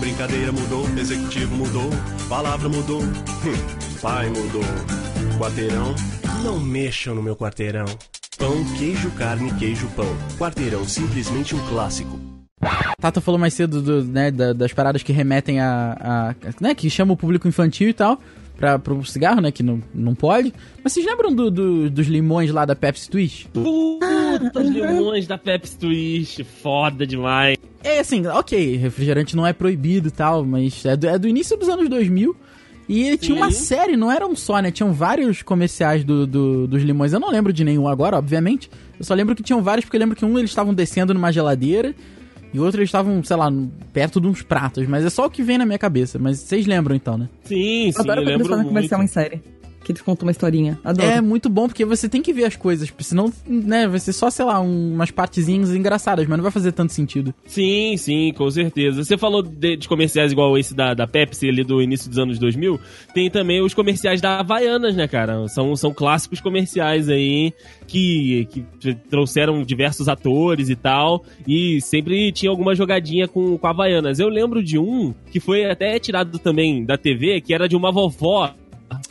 Speaker 6: Brincadeira mudou, executivo mudou, palavra mudou, hum, pai mudou. Quarteirão, não mexam no meu quarteirão. Pão, queijo, carne, queijo, pão. Quarteirão, simplesmente um clássico.
Speaker 2: Tata falou mais cedo do, né, da- das paradas que remetem a, a- né, que chama o público infantil e tal, pra, pro cigarro, né, que não, não pode. Mas vocês lembram do, do- dos limões lá da Pepsi Twist?
Speaker 3: Puta, os limões da Pepsi Twist, foda demais.
Speaker 2: É assim, ok, refrigerante não é proibido e tal, mas é do, é do início dos anos 2000. E tinha uma
Speaker 3: Sim.
Speaker 2: série, não era um só, né? Tinham vários comerciais do, do- dos limões. Eu não lembro de nenhum agora, obviamente. Eu só lembro que tinham vários, porque eu lembro que um eles estavam descendo numa geladeira e outro eles estavam, sei lá, perto de uns pratos. Mas é só o que vem na minha cabeça. Mas vocês lembram então, né?
Speaker 3: Sim, sim,
Speaker 4: Eu adoro
Speaker 3: eu lembro muito.
Speaker 4: comercial em série. Que eles contam uma historinha. Adoro.
Speaker 2: É muito bom porque você tem que ver as coisas, senão, né, vai ser só, sei lá, um- umas partezinhas engraçadas, mas não vai fazer tanto sentido.
Speaker 3: Sim, sim, com certeza. Você falou de, de comerciais igual esse da, da Pepsi ali do início dos anos 2000. Tem também os comerciais da Havaianas, né, cara? São, são clássicos comerciais aí que, que trouxeram diversos atores e tal. E sempre tinha alguma jogadinha com, com Havaianas. Eu lembro de um que foi até tirado também da TV, que era de uma vovó.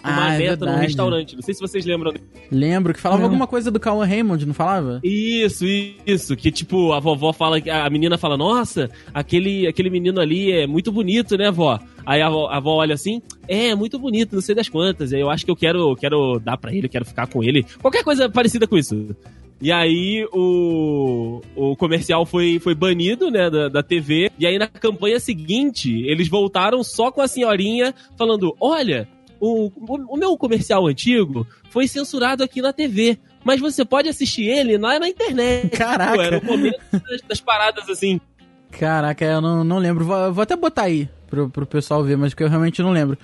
Speaker 3: Uma
Speaker 2: Ah, é
Speaker 3: num restaurante. Não sei se vocês lembram
Speaker 2: Lembro que falava
Speaker 4: Não.
Speaker 2: alguma coisa do Cauan Raymond, não falava?
Speaker 3: Isso, isso. Que tipo, a vovó fala, a menina fala, nossa, aquele, aquele menino ali é muito bonito, né, vó? Aí a avó, a avó olha assim, é, muito bonito, não sei das quantas. Aí eu acho que eu quero, quero dar pra ele, quero ficar com ele. Qualquer coisa parecida com isso. E aí o, o comercial foi, foi banido, né, da, da TV. E aí na campanha seguinte, eles voltaram só com a senhorinha falando, olha, o, o, o meu comercial antigo foi censurado aqui na TV. Mas você pode assistir ele lá na internet.
Speaker 2: Caraca.
Speaker 3: Pô, Era o momento das, das paradas assim.
Speaker 2: Caraca, eu não, não lembro. Vou, vou até botar aí pro, pro pessoal ver, mas que eu realmente não lembro.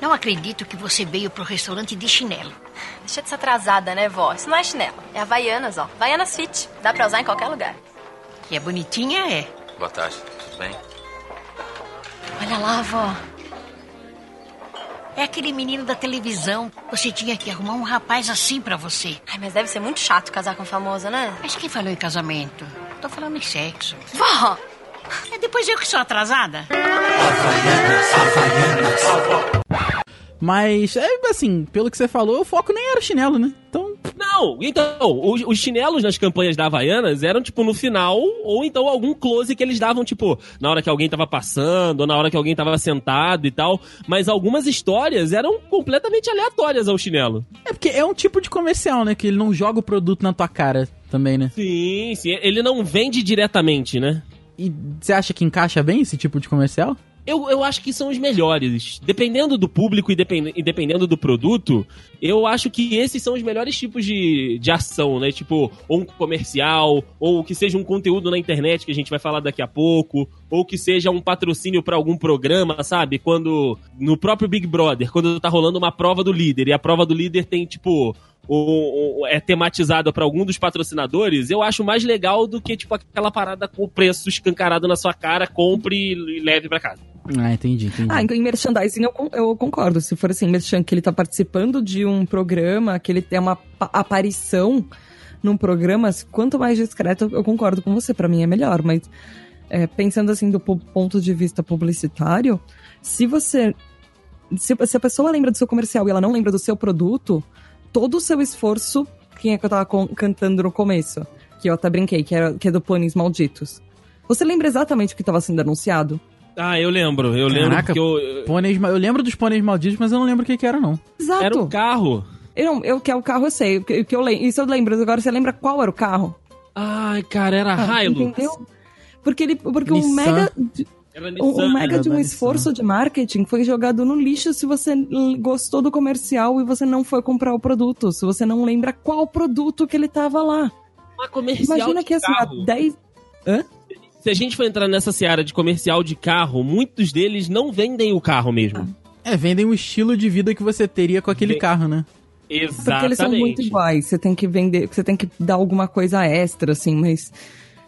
Speaker 7: Não acredito que você veio pro restaurante de chinelo.
Speaker 8: Deixa de ser atrasada, né, vó? Isso não é chinelo. É Havaianas, ó. Havaianas Fit. Dá pra usar em qualquer lugar.
Speaker 7: Que é bonitinha, é.
Speaker 9: Boa tarde, tudo bem?
Speaker 7: Olha lá, vó. É aquele menino da televisão. Você tinha que arrumar um rapaz assim pra você.
Speaker 8: Ai, mas deve ser muito chato casar com famoso, né?
Speaker 7: Mas quem falou em casamento? Tô falando em sexo.
Speaker 8: Vó!
Speaker 7: É depois eu que sou atrasada.
Speaker 2: Mas, é assim, pelo que você falou, o foco nem era o chinelo, né? Então,
Speaker 3: Não, então, os, os chinelos nas campanhas da Havaianas eram, tipo, no final, ou então algum close que eles davam, tipo, na hora que alguém tava passando, ou na hora que alguém tava sentado e tal. Mas algumas histórias eram completamente aleatórias ao chinelo.
Speaker 2: é porque é um tipo de comercial, né? Que ele não joga o produto na tua cara também, né?
Speaker 3: Sim, sim. Ele não vende diretamente, né?
Speaker 2: E você acha que encaixa bem esse tipo de comercial?
Speaker 3: Eu, eu acho que são os melhores. Dependendo do público e, depend, e dependendo do produto, eu acho que esses são os melhores tipos de, de ação, né? Tipo, ou um comercial, ou que seja um conteúdo na internet que a gente vai falar daqui a pouco, ou que seja um patrocínio pra algum programa, sabe? Quando no próprio Big Brother, quando tá rolando uma prova do líder e a prova do líder tem tipo o, o- é tematizada pra algum dos patrocinadores, eu acho mais legal do que tipo aquela parada com o preço escancarado na sua cara, compre e leve pra casa.
Speaker 2: Ah, entendi, entendi.
Speaker 4: Ah, em merchandising eu, eu concordo. Se for assim, merchan que ele tá participando de um programa, que ele tem uma pa- aparição num programa, quanto mais discreto, eu concordo com você. Pra mim é melhor, mas é, pensando assim do po- ponto de vista publicitário, se você. Se, se a pessoa lembra do seu comercial e ela não lembra do seu produto, todo o seu esforço, quem é que eu tava cantando no começo? Que eu até brinquei, que, era, que é do Pôneis Malditos. Você lembra exatamente o que estava sendo anunciado?
Speaker 3: Ah, eu lembro, eu lembro
Speaker 2: Caraca,
Speaker 3: porque eu,
Speaker 2: Pôneis, eu lembro dos pôneis malditos, mas eu não lembro o que, que era, não.
Speaker 4: Exato.
Speaker 3: era um carro.
Speaker 4: Eu, não- eu que é o carro, eu sei. O que, o que eu lembro. Isso eu lembro. Agora você lembra qual era o carro?
Speaker 3: Ai, cara, era
Speaker 4: Ah,
Speaker 3: Hilux.
Speaker 4: Entendeu? Porque ele. Porque
Speaker 2: Nissan.
Speaker 4: o mega. O, o mega de um esforço de marketing foi jogado no lixo se você gostou do comercial e você não foi comprar o produto. Se você não lembra qual produto que ele tava lá.
Speaker 3: Uma comercial
Speaker 4: Imagina
Speaker 3: de
Speaker 4: que assim, há
Speaker 3: carro.
Speaker 4: 10.
Speaker 3: Se a gente for entrar nessa seara de comercial de carro, muitos deles não vendem o carro mesmo.
Speaker 2: É, vendem o estilo de vida que você teria com aquele
Speaker 3: Vem-
Speaker 2: carro, né?
Speaker 3: Exatamente.
Speaker 4: Porque eles são muito iguais. Você tem que vender. Você tem que dar alguma coisa extra, assim, mas.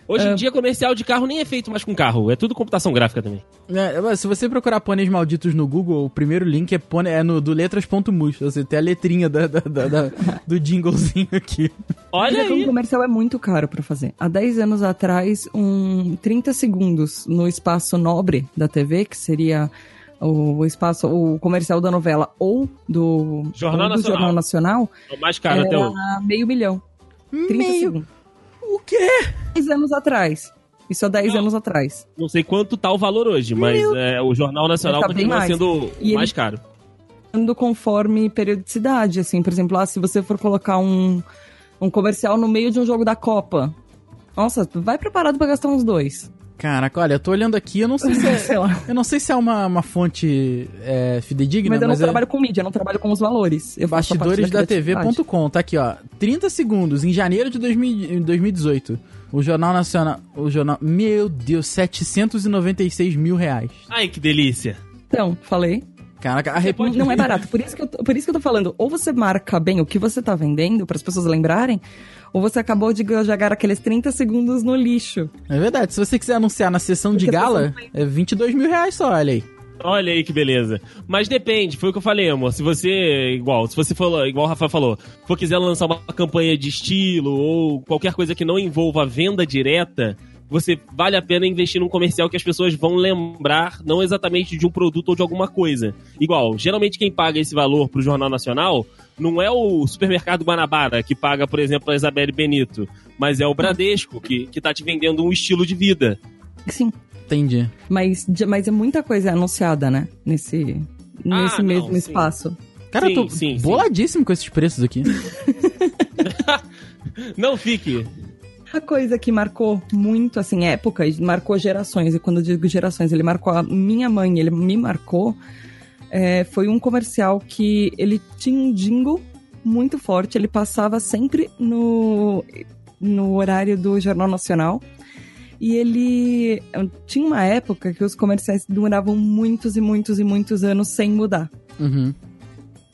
Speaker 3: Hoje em dia, comercial de carro nem é feito mais com carro. É tudo computação gráfica também.
Speaker 2: É, mas se você procurar pôneis malditos no Google, o primeiro link é, pônei, é no, do letras.mus. Você tem a letrinha da, da- da- da- do jinglezinho aqui.
Speaker 3: Olha
Speaker 4: é Um
Speaker 3: aí.
Speaker 4: comercial é muito caro pra fazer. Há 10 anos atrás, um 30 segundos no espaço nobre da TV, que seria o espaço, o comercial da novela ou do
Speaker 3: Jornal
Speaker 4: ou do
Speaker 3: Nacional.
Speaker 4: Jornal Nacional,
Speaker 3: É o mais caro até
Speaker 4: era
Speaker 3: hoje.
Speaker 4: meio milhão. 30
Speaker 2: Meio.
Speaker 4: segundos.
Speaker 2: O quê?
Speaker 4: 10 anos atrás. Isso há 10
Speaker 3: Não.
Speaker 4: anos atrás.
Speaker 3: Não sei quanto tá o valor hoje, mas é, o Jornal Nacional
Speaker 4: Tá
Speaker 3: continua
Speaker 4: mais.
Speaker 3: sendo
Speaker 4: E
Speaker 3: mais
Speaker 4: ele-
Speaker 3: caro.
Speaker 4: Ando conforme periodicidade, assim, por exemplo, ah, se você for colocar um, um comercial no meio de um jogo da Copa, nossa, vai preparado pra gastar uns dois.
Speaker 2: Caraca, olha, eu tô olhando aqui, eu não sei se é, [LAUGHS]
Speaker 4: Sei lá.
Speaker 2: eu não sei se é uma, uma fonte é, fidedigna,
Speaker 4: Mas eu não
Speaker 2: mas é
Speaker 4: trabalho com mídia, eu não trabalho com os valores. Eu parte da
Speaker 2: bastidores.tv.com, tá aqui, ó. 30 segundos, em janeiro de 2000 em 2018. O Jornal Nacional. O jornal. Meu Deus, 796 mil reais.
Speaker 3: Ai, que delícia.
Speaker 4: Então, falei.
Speaker 2: Caraca, a República...
Speaker 4: Não é barato. Por isso, que eu, tô- por isso que eu tô falando. Ou você marca bem o que você tá vendendo, para as pessoas lembrarem, ou você acabou de jogar aqueles 30 segundos no lixo.
Speaker 2: É verdade, se você quiser anunciar na sessão de
Speaker 4: Porque a
Speaker 2: gala, é 22 mil reais só, olha aí.
Speaker 3: Olha aí que beleza. Mas depende, foi o que eu falei, amor. Se você, igual, se você for, igual o Rafa falou, for quiser lançar uma campanha de estilo ou qualquer coisa que não envolva venda direta, você vale a pena investir num comercial que as pessoas vão lembrar, não exatamente de um produto ou de alguma coisa. Igual, geralmente quem paga esse valor pro Jornal Nacional não é o supermercado Guanabara que paga, por exemplo, a Isabelle Benito, mas é o Bradesco que, que tá te vendendo um estilo de vida.
Speaker 4: Sim.
Speaker 2: Entendi.
Speaker 4: Mas, mas é muita coisa anunciada, né? Nesse,
Speaker 3: Ah,
Speaker 4: nesse
Speaker 3: não,
Speaker 4: mesmo
Speaker 3: sim.
Speaker 4: espaço.
Speaker 2: Cara,
Speaker 3: Sim,
Speaker 2: eu tô
Speaker 3: sim, sim.
Speaker 2: boladíssimo com esses preços aqui. [LAUGHS]
Speaker 3: Não fique.
Speaker 4: A coisa que marcou muito, assim, época, e marcou gerações, e quando eu digo gerações, ele marcou a minha mãe, ele me marcou, é, foi um comercial que ele tinha um jingle muito forte, ele passava sempre no, no horário do Jornal Nacional, e ele tinha uma época que os comerciais duravam muitos e muitos e muitos anos sem mudar.
Speaker 2: Uhum.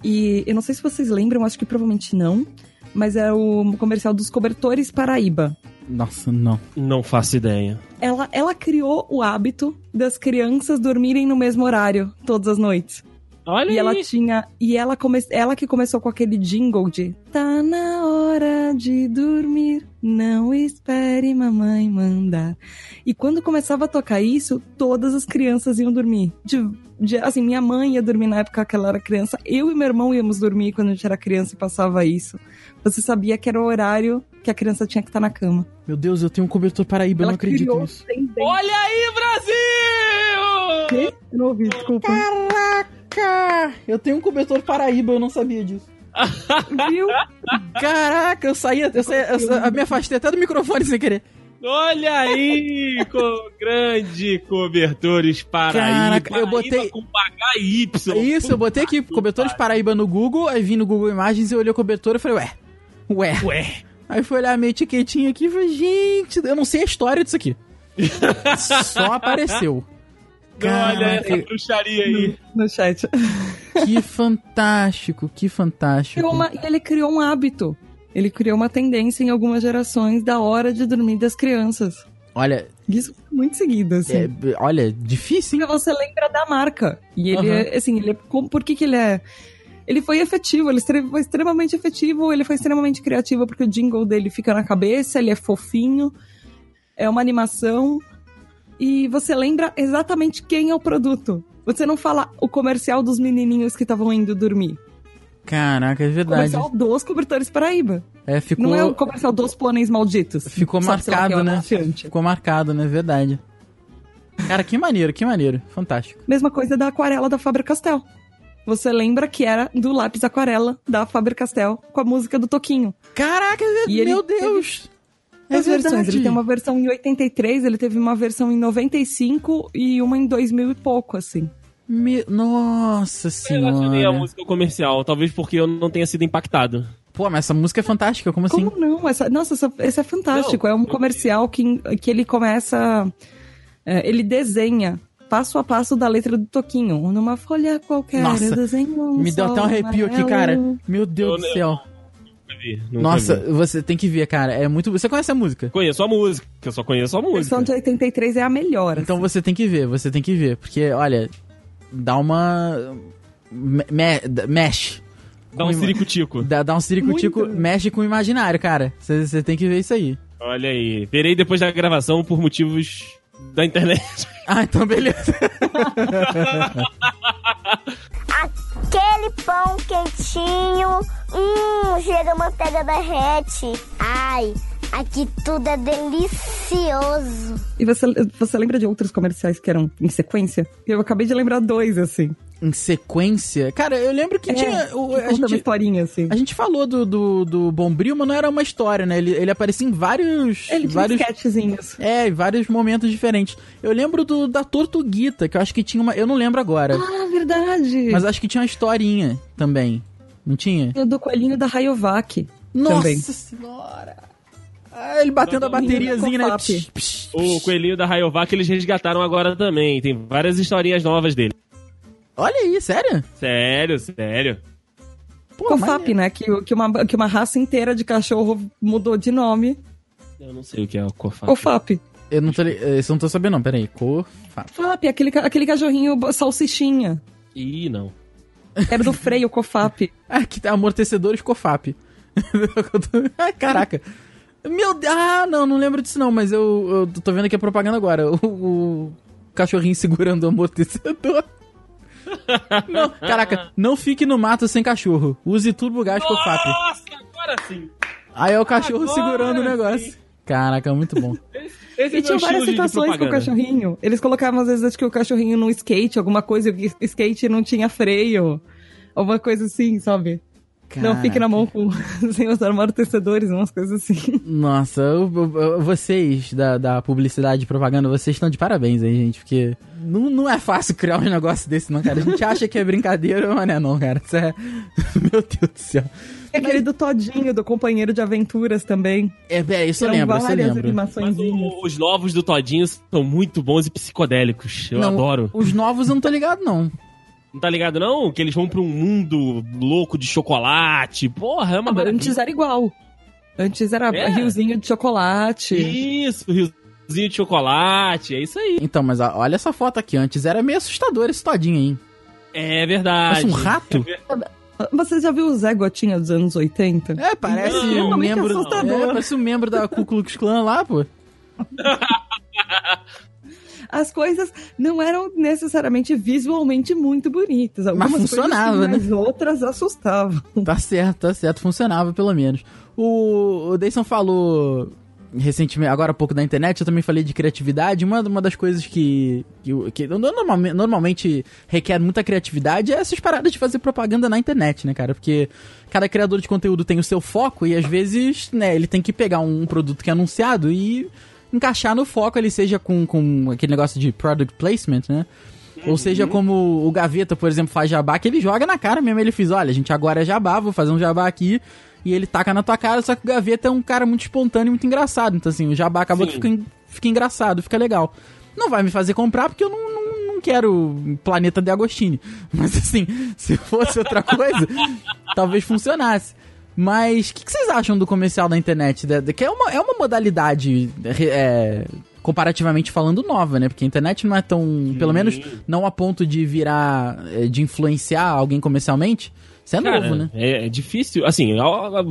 Speaker 4: E eu não sei se vocês lembram, acho que provavelmente não, mas é o comercial dos cobertores Paraíba.
Speaker 2: Nossa, não.
Speaker 3: Não faço ideia.
Speaker 4: Ela, ela criou o hábito das crianças dormirem no mesmo horário todas as noites.
Speaker 3: Olha
Speaker 4: E ela
Speaker 3: aí.
Speaker 4: tinha. E ela, come, ela que começou com aquele jingle de Tá na hora de dormir, não espere mamãe mandar. E quando começava a tocar isso, todas as crianças iam dormir. De, de- assim, minha mãe ia dormir na época que ela era criança, eu e meu irmão íamos dormir quando a gente era criança e passava isso. Você sabia que era o horário que a criança tinha que estar na cama.
Speaker 2: Meu Deus, eu tenho um cobertor Paraíba, eu
Speaker 4: ela
Speaker 2: não acredito nisso.
Speaker 4: tendência.
Speaker 3: Olha aí, Brasil!
Speaker 4: Quê? Eu não ouvi, desculpa.
Speaker 2: Caraca! Eu tenho um cobertor Paraíba, eu não sabia disso.
Speaker 4: Viu? [LAUGHS]
Speaker 2: Caraca, eu saí, eu, saí, eu, eu me afastei até do microfone sem querer.
Speaker 3: Olha aí, com grande cobertores Paraíba.
Speaker 2: Caraca, eu botei-
Speaker 3: Paraíba com HY.
Speaker 2: Isso, eu botei aqui cobertores Paraíba no Google, aí vim no Google Imagens e olhei o cobertor e falei, ué, ué.
Speaker 3: Ué.
Speaker 2: Aí fui olhar a minha etiquetinha aqui e falei, gente, eu não sei a história disso aqui. [LAUGHS] Só apareceu.
Speaker 3: Olha essa bruxaria aí.
Speaker 4: No chat.
Speaker 2: que fantástico, que fantástico.
Speaker 4: Criou uma- e ele criou um hábito. Ele criou uma tendência em algumas gerações da hora de dormir das crianças.
Speaker 2: Olha,
Speaker 4: Isso foi muito seguido, assim.
Speaker 2: é, olha, difícil, hein?
Speaker 4: Porque você lembra da marca. E ele
Speaker 2: Aham.
Speaker 4: é, assim, ele é, como- por que que ele é... Ele foi efetivo, ele foi extremamente efetivo, ele foi extremamente criativo, porque o jingle dele fica na cabeça, ele é fofinho, é uma animação, e você lembra exatamente quem é o produto. Você não fala o comercial dos menininhos que estavam indo dormir.
Speaker 2: Caraca, é
Speaker 4: O
Speaker 2: verdade.
Speaker 4: comercial dos cobertores Paraíba.
Speaker 2: É, ficou,
Speaker 4: Não é o comercial dos pôneis malditos.
Speaker 2: ficou
Speaker 4: lá
Speaker 2: marcado,
Speaker 4: é
Speaker 2: né? Ficou marcado, né? Verdade. Cara, que maneiro, que maneiro. Fantástico.
Speaker 4: Mesma coisa da aquarela da Faber-Castell. Você lembra que era do lápis aquarela da Faber-Castell com a música do Toquinho.
Speaker 2: Caraca,
Speaker 4: E
Speaker 2: meu Deus! É
Speaker 4: As versões,
Speaker 2: verdade.
Speaker 4: ele tem uma versão em 83, ele teve uma versão em 95 e uma em 2000 e pouco, assim.
Speaker 2: Me- Nossa
Speaker 3: Eu relacionei a
Speaker 2: senhora.
Speaker 3: música comercial, talvez porque eu não tenha sido impactado.
Speaker 2: Pô, mas essa música é fantástica, como assim?
Speaker 4: Como não? Essa, nossa, essa- esse é fantástico. é um comercial que, que ele começa. é, ele desenha passo a passo da letra do Toquinho. Numa folha qualquer,
Speaker 2: Nossa,
Speaker 4: eu desenho um
Speaker 2: Me deu até um arrepio aqui,
Speaker 4: amarelo.
Speaker 2: cara. Meu Deus
Speaker 3: Eu-
Speaker 2: do céu.
Speaker 3: Nunca vi,
Speaker 2: Nossa,
Speaker 3: vi.
Speaker 2: você tem que ver, cara. É muito. Você conhece a música?
Speaker 3: Conheço a música, eu só conheço a
Speaker 4: A
Speaker 3: música.
Speaker 4: versão de 83 é a melhor.
Speaker 2: Então você tem que ver, você tem que ver. Porque, olha, dá uma. me- me- mexe.
Speaker 3: Dá um ciricutico.
Speaker 2: Dá, dá um ciricutico, mexe com o imaginário, cara. Você você tem que ver isso aí.
Speaker 3: Olha aí. Verei depois da gravação por motivos da internet. [LAUGHS]
Speaker 2: Ah, então beleza.
Speaker 5: Aquele pão quentinho, hum, chega manteiga derrete. Ai, aqui tudo é delicioso.
Speaker 4: E você, você lembra de outros comerciais que eram em sequência? Eu acabei de lembrar dois, assim.
Speaker 2: Em sequência. Cara, eu lembro que
Speaker 4: É,
Speaker 2: tinha. o-
Speaker 4: que
Speaker 2: a,
Speaker 4: conta uma
Speaker 2: gente,
Speaker 4: historinha, assim.
Speaker 2: a gente falou do, do, do Bombril, mas não era uma história, né? Ele, ele aparecia em vários.
Speaker 4: Ele tinha
Speaker 2: vários
Speaker 4: sketchzinhos.
Speaker 2: É, em vários momentos diferentes. Eu lembro do da Tortuguita, que eu acho que tinha uma. Eu não lembro agora.
Speaker 4: Ah, verdade.
Speaker 2: Mas acho que tinha uma historinha também. Não tinha?
Speaker 4: E o do coelhinho da Rayovac.
Speaker 2: Nossa
Speaker 4: Também.
Speaker 2: senhora! Ah, ele batendo a bateriazinha, né?
Speaker 4: Cofap.
Speaker 2: Psh, psh,
Speaker 3: O coelhinho da Rayovac eles resgataram agora também. Tem várias historinhas novas dele.
Speaker 2: Olha aí, sério?
Speaker 3: Sério, sério.
Speaker 2: Pô,
Speaker 4: Cofap, né? Que, que, uma, que uma raça inteira de cachorro mudou de nome.
Speaker 3: Eu não sei o que é o Cofap.
Speaker 4: Cofap.
Speaker 2: Eu não tô, esse eu não tô sabendo, não. Peraí. Cofap.
Speaker 4: Fap, aquele, aquele cachorrinho salsichinha.
Speaker 3: Ih, não.
Speaker 4: Era do freio, Cofap. [LAUGHS]
Speaker 2: Ah, que tá amortecedores Cofap. Ai, [LAUGHS] Caraca. Meu Deus. Ah, não, não lembro disso não, mas eu, eu tô vendo aqui a propaganda agora. O, o cachorrinho segurando o amortecedor. Não, caraca, não fique no mato sem cachorro. Use Turbo Gás Cofap.
Speaker 3: Nossa, agora sim.
Speaker 2: Aí é o cachorro
Speaker 3: Agora
Speaker 2: segurando o
Speaker 3: sim.
Speaker 2: negócio. Caraca, muito bom. [LAUGHS]
Speaker 3: Esse é
Speaker 4: E tinha
Speaker 3: meu
Speaker 4: várias situações com o cachorrinho. Eles colocavam, às vezes, acho que o cachorrinho num skate, alguma coisa, e o skate não tinha freio. Alguma coisa assim, sabe? Não fique na mão com, [LAUGHS] sem usar amortecedores, umas coisas assim.
Speaker 2: Nossa, eu- eu- vocês da, da publicidade e propaganda, vocês estão de parabéns aí, gente, porque não, não é fácil criar um negócio desse, não, cara. A gente acha que é brincadeira, mas não é não, cara. Isso é... [LAUGHS] Meu Deus do céu.
Speaker 4: E aquele do Todinho, do companheiro de aventuras também.
Speaker 2: É, é isso eu lembro, isso eu lembro.
Speaker 3: Mas o- os novos do Todinho são muito bons e psicodélicos. Eu
Speaker 2: Não,
Speaker 3: adoro.
Speaker 2: Os novos eu não tô ligado, não.
Speaker 3: Não tá ligado, não? Que eles vão pra um mundo louco de chocolate. Porra, é uma
Speaker 4: Ah, antes era riozinho Antes era
Speaker 3: É?
Speaker 4: riozinho de chocolate.
Speaker 3: Isso, riozinho de chocolate. É isso aí.
Speaker 2: Então, mas a- olha essa foto aqui. Antes era meio assustador esse todinho, hein?
Speaker 3: É verdade.
Speaker 2: Parece um rato.
Speaker 4: Você já viu o Zé Gotinha dos anos 80?
Speaker 2: É, parece
Speaker 3: Não,
Speaker 2: um
Speaker 4: extremamente
Speaker 2: membro.
Speaker 4: assustador.
Speaker 2: É, parece um membro da Ku Klux Klan lá, pô. [LAUGHS]
Speaker 4: As coisas não eram necessariamente visualmente muito bonitas. Algumas coisas
Speaker 2: funcionava,
Speaker 4: sim,
Speaker 2: né?
Speaker 4: Mas outras assustavam.
Speaker 2: Tá certo, tá certo. Funcionava, pelo menos. O, o Dayson falou recentemente, agora há pouco da internet, eu também falei de criatividade. Uma, uma das coisas que, que, que normalmente, normalmente requer muita criatividade é essas paradas de fazer propaganda na internet, né, cara? Porque cada criador de conteúdo tem o seu foco e às vezes, né, ele tem que pegar um produto que é anunciado e encaixar no foco ali, seja com, com aquele negócio de product placement, né? Ou seja, como o Gaveta, por exemplo, faz jabá, que ele joga na cara mesmo. Ele fez, olha, a gente agora é jabá, vou fazer um jabá aqui. E ele taca na tua cara, só que o Gaveta é um cara muito espontâneo e muito engraçado. Então, assim, o jabá acabou
Speaker 3: Sim.
Speaker 2: que fica, fica engraçado, fica legal. Não vai me fazer comprar porque eu não, não, não quero Planeta de Agostini. [LAUGHS] Mas, assim, se fosse outra coisa, talvez funcionasse. Mas o que, que vocês acham do comercial da internet? Da- da- Que é uma, é uma modalidade, é, comparativamente falando, nova, né? Porque a internet não é tão. Pelo menos não a ponto de virar. é, de influenciar alguém comercialmente. Isso é
Speaker 3: Cara,
Speaker 2: novo, né?
Speaker 3: É, é difícil. Assim,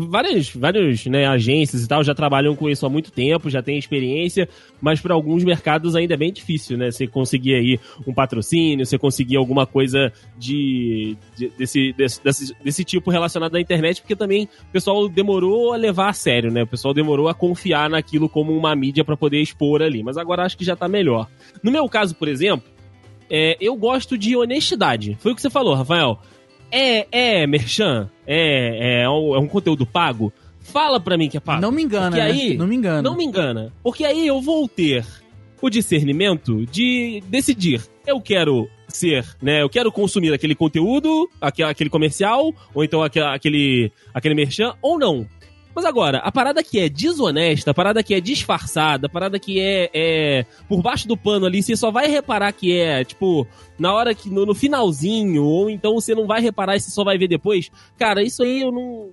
Speaker 3: várias, várias né, agências e tal já trabalham com isso há muito tempo, já têm experiência, mas para alguns mercados ainda é bem difícil, né? Você conseguir aí um patrocínio, você conseguir alguma coisa de, de- desse, desse, desse, desse tipo relacionado à internet, porque também o pessoal demorou a levar a sério, né? O pessoal demorou a confiar naquilo como uma mídia para poder expor ali. Mas agora acho que já tá melhor. No meu caso, por exemplo, é, eu gosto de honestidade. Foi o que você falou, Rafael. É, é, Merchan? É, é, um, é um conteúdo pago? Fala pra mim que é pago.
Speaker 2: Não me engana,
Speaker 3: Porque
Speaker 2: né?
Speaker 3: aí,
Speaker 2: Não me engana.
Speaker 3: Não me engana. Porque aí eu vou ter o discernimento de decidir. Eu quero ser, né? Eu quero consumir aquele conteúdo, aquele, aquele comercial, ou então aquele, aquele, aquele merchan, ou não. Mas agora, a parada que é desonesta, a parada que é disfarçada, a parada que é, é por baixo do pano ali, você só vai reparar que é, tipo, na hora que, no, no finalzinho, ou então você não vai reparar e você só vai ver depois. Cara, isso aí eu não.